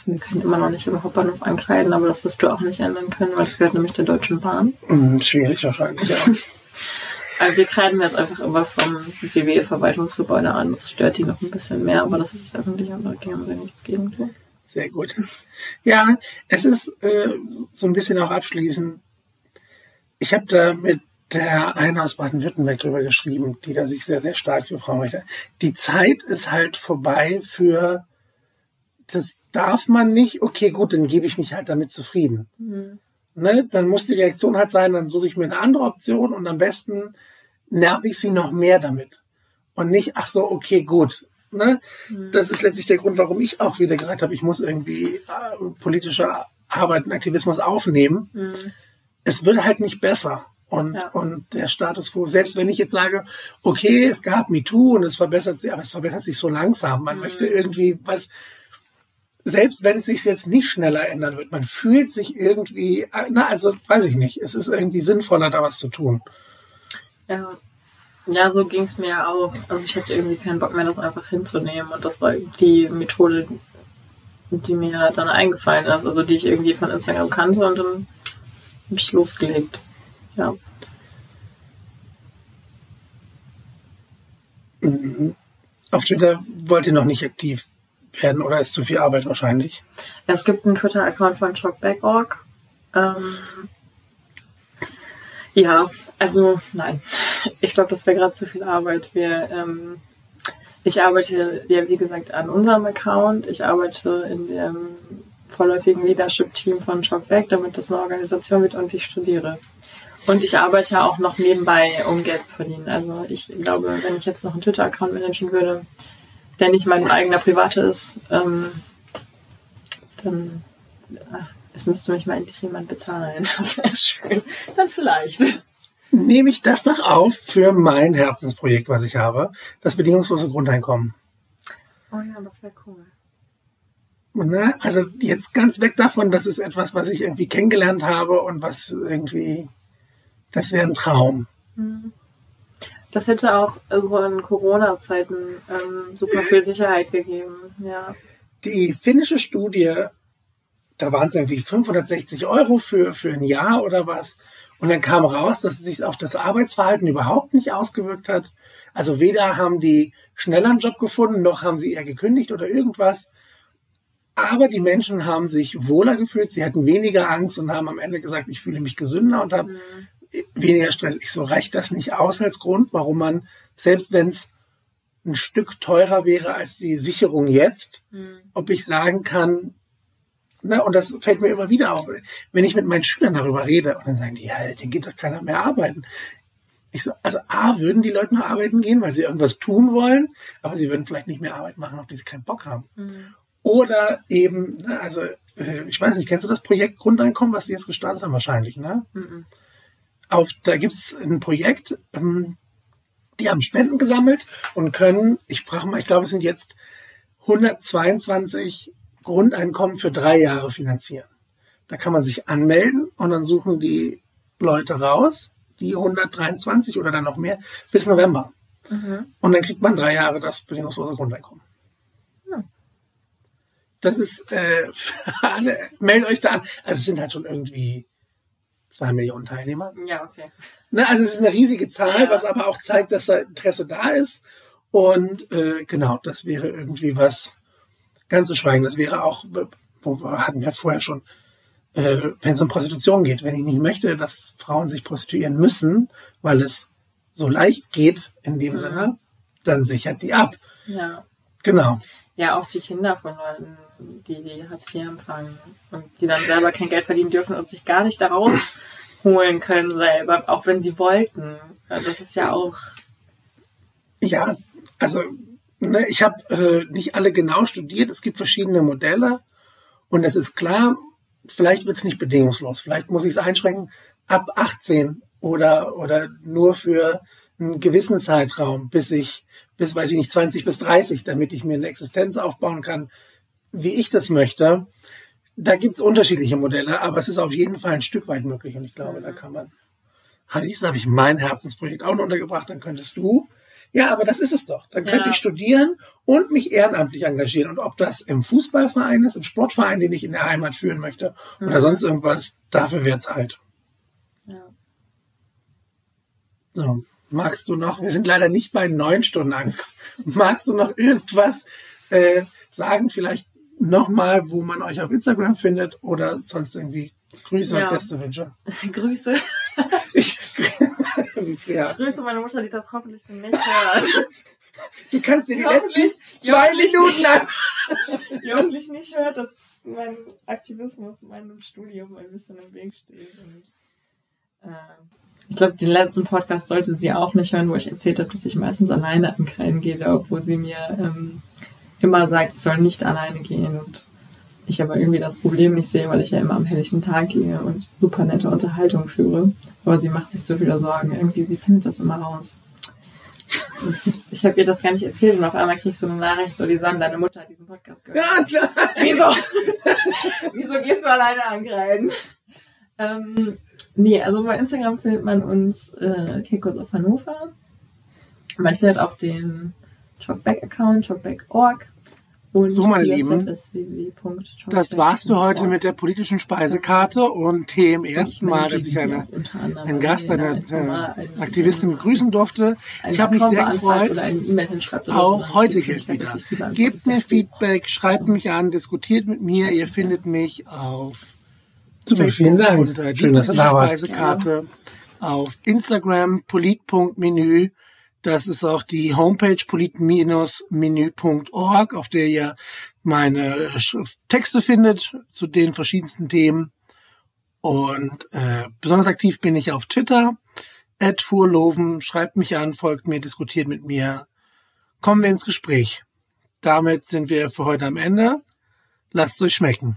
Wir können immer noch nicht im Hauptbahnhof ankleiden, aber das wirst du auch nicht ändern können, weil das gehört nämlich der Deutschen Bahn. Hm, schwierig wahrscheinlich, ja. aber <laughs> wir kreiden jetzt einfach immer vom WW-Verwaltungsgebäude an. Das stört die noch ein bisschen mehr, aber das ist öffentlich und da kann man nichts gegen tun. Sehr gut. Ja, es ist äh, so ein bisschen auch abschließend. Ich habe da mit der eine aus Baden-Württemberg drüber geschrieben, die da sich sehr, sehr stark für Frauenrechte. Die Zeit ist halt vorbei für, das darf man nicht, okay, gut, dann gebe ich mich halt damit zufrieden. Mhm. Ne, dann muss die Reaktion halt sein, dann suche ich mir eine andere Option und am besten nerv ich sie noch mehr damit. Und nicht, ach so, okay, gut. Ne? Mhm. Das ist letztlich der Grund, warum ich auch wieder gesagt habe, ich muss irgendwie äh, politische Arbeit und Aktivismus aufnehmen. Mhm. Es wird halt nicht besser. Und, ja. und der Status quo, selbst wenn ich jetzt sage, okay, es gab MeToo und es verbessert sich, aber es verbessert sich so langsam. Man mhm. möchte irgendwie was, selbst wenn es sich jetzt nicht schneller ändern wird, man fühlt sich irgendwie, na, also weiß ich nicht, es ist irgendwie sinnvoller, da was zu tun. Ja, ja so ging es mir auch. Also ich hatte irgendwie keinen Bock mehr, das einfach hinzunehmen. Und das war die Methode, die mir dann eingefallen ist, also die ich irgendwie von Instagram kannte und dann habe ich losgelegt. Ja. Mhm. Auf Twitter wollt ihr noch nicht aktiv werden oder ist zu viel Arbeit wahrscheinlich? Es gibt einen Twitter-Account von Talkback.org. Ähm, ja, also nein. Ich glaube, das wäre gerade zu viel Arbeit. Wir, ähm, ich arbeite ja, wie gesagt, an unserem Account. Ich arbeite in dem vorläufigen Leadership-Team von Talkback, damit das eine Organisation wird und ich studiere. Und ich arbeite auch noch nebenbei, um Geld zu verdienen. Also ich glaube, wenn ich jetzt noch einen Twitter-Account managen würde, der nicht mein eigener privater ist, ähm, dann ach, es müsste mich mal endlich jemand bezahlen. <laughs> Das wäre schön. Dann vielleicht. Nehme ich das doch auf für mein Herzensprojekt, was ich habe, das bedingungslose Grundeinkommen. Oh ja, das wäre cool. Ne? Also jetzt ganz weg davon, das ist etwas, was ich irgendwie kennengelernt habe und was irgendwie das wäre ein Traum. Mhm. Das hätte auch so in Corona-Zeiten ähm, super viel Sicherheit gegeben, ja. Die finnische Studie, da waren es irgendwie 560 Euro für, für ein Jahr oder was. Und dann kam raus, dass es sich auf das Arbeitsverhalten überhaupt nicht ausgewirkt hat. Also weder haben die schneller einen Job gefunden, noch haben sie eher gekündigt oder irgendwas. Aber die Menschen haben sich wohler gefühlt, sie hatten weniger Angst und haben am Ende gesagt, ich fühle mich gesünder und habe mhm weniger Stress. Ich so, reicht das nicht aus als Grund, warum man, selbst wenn es ein Stück teurer wäre als die Sicherung jetzt, mhm. ob ich sagen kann, na, und das fällt mir immer wieder auf, wenn ich mit meinen Schülern darüber rede, und dann sagen die, ja, den geht doch keiner mehr arbeiten. Ich so, also A, würden die Leute noch arbeiten gehen, weil sie irgendwas tun wollen, aber sie würden vielleicht nicht mehr Arbeit machen, auf die sie keinen Bock haben. Mhm. Oder eben, also, äh, ich weiß nicht, kennst du das Projekt Grundeinkommen, was die jetzt gestartet haben? Wahrscheinlich, ne? Mhm auf, da gibt's ein Projekt, ähm, die haben Spenden gesammelt und können, ich frage mal, ich glaube, es sind jetzt 122 Grundeinkommen für drei Jahre finanzieren. Da kann man sich anmelden und dann suchen die Leute raus, die 123 oder dann noch mehr, bis November. Mhm. Und dann kriegt man drei Jahre das bedingungslose Grundeinkommen. Ja. Das ist, äh, <laughs> alle, meldet euch da an. Also es sind halt schon irgendwie zwei Millionen Teilnehmer. Ja, okay. Ne, also es ist eine riesige Zahl, ja. was aber auch zeigt, dass da Interesse da ist. Und äh, genau, das wäre irgendwie was ganz zu schweigen. Das wäre auch, wo wir hatten ja vorher schon äh, wenn es um Prostitution geht. Wenn ich nicht möchte, dass Frauen sich prostituieren müssen, weil es so leicht geht in dem mhm. Sinne, dann sichert die ab. Ja. Genau. Ja, auch die Kinder von Leuten, die, die Hartz IV empfangen und die dann selber kein Geld verdienen dürfen und sich gar nicht daraus holen können selber, auch wenn sie wollten. Das ist ja auch. Ja, also ne, ich habe äh, nicht alle genau studiert. Es gibt verschiedene Modelle und es ist klar, vielleicht wird es nicht bedingungslos. Vielleicht muss ich es einschränken ab 18 oder oder nur für einen gewissen Zeitraum, bis ich bis weiß ich nicht 20 bis 30, damit ich mir eine Existenz aufbauen kann, wie ich das möchte. Da gibt's unterschiedliche Modelle, aber es ist auf jeden Fall ein Stück weit möglich und ich glaube, da kann man. Hadis, habe ich mein Herzensprojekt auch noch untergebracht, dann könntest du. Ja, aber das ist es doch. Dann könnte ja. ich studieren und mich ehrenamtlich engagieren. Und ob das im Fußballverein ist, im Sportverein, den ich in der Heimat führen möchte, mhm. oder sonst irgendwas, dafür wird's halt. Ja. So, magst du noch, wir sind leider nicht bei neun Stunden angekommen, magst du noch irgendwas äh, sagen, vielleicht nochmal, wo man euch auf Instagram findet oder sonst irgendwie Grüße ja. und beste Wünsche. <laughs> Grüße. Ich, <laughs> ja. ich grüße meine Mutter, die das hoffentlich nicht hört. <laughs> Du kannst dir die letzten zwei Minuten an. <laughs> Die hoffentlich nicht hört, dass mein Aktivismus meinem Studium ein bisschen im Weg steht. Und, äh, ich glaube, den letzten Podcast sollte sie auch nicht hören, wo ich erzählt habe, dass ich meistens alleine ankreiden gehe, obwohl sie mir ähm, immer sagt, ich soll nicht alleine gehen und ich aber irgendwie das Problem nicht sehe, weil ich ja immer am helllichen Tag gehe und super nette Unterhaltung führe. Aber sie macht sich zu viele Sorgen. Irgendwie, sie findet das immer raus. ich habe ihr das gar nicht erzählt und auf einmal krieg ich so eine Nachricht, so die sagen, deine Mutter hat diesen Podcast gehört. Ja, klar. Wieso? <laughs> Wieso gehst du alleine angreifen? Ähm, nee, also bei Instagram findet man uns äh, Kekos auf Hannover. Man findet auch den Talkback-Account, talkback.org. Und so, meine Lieben, das war's für heute mit der politischen Speisekarte und Themen ersten Mal, dass ich eine, einen Gast, eine, äh, Aktivistin begrüßen durfte. Ich habe mich sehr gefreut. Auch heute gilt wieder. Gebt mir Feedback, schreibt mich an, diskutiert mit mir. Ihr findet mich auf Super, vielen Dank. Schön, dass du da warst. Speisekarte, auf Instagram, polit.menü das ist auch die Homepage polit-menü.org, auf der ihr meine Texte findet zu den verschiedensten Themen. Und äh, besonders aktiv bin ich auf Twitter. Ed Fuhrloven, schreibt mich an, folgt mir, diskutiert mit mir. Kommen wir ins Gespräch. Damit sind wir für heute am Ende. Lasst euch schmecken.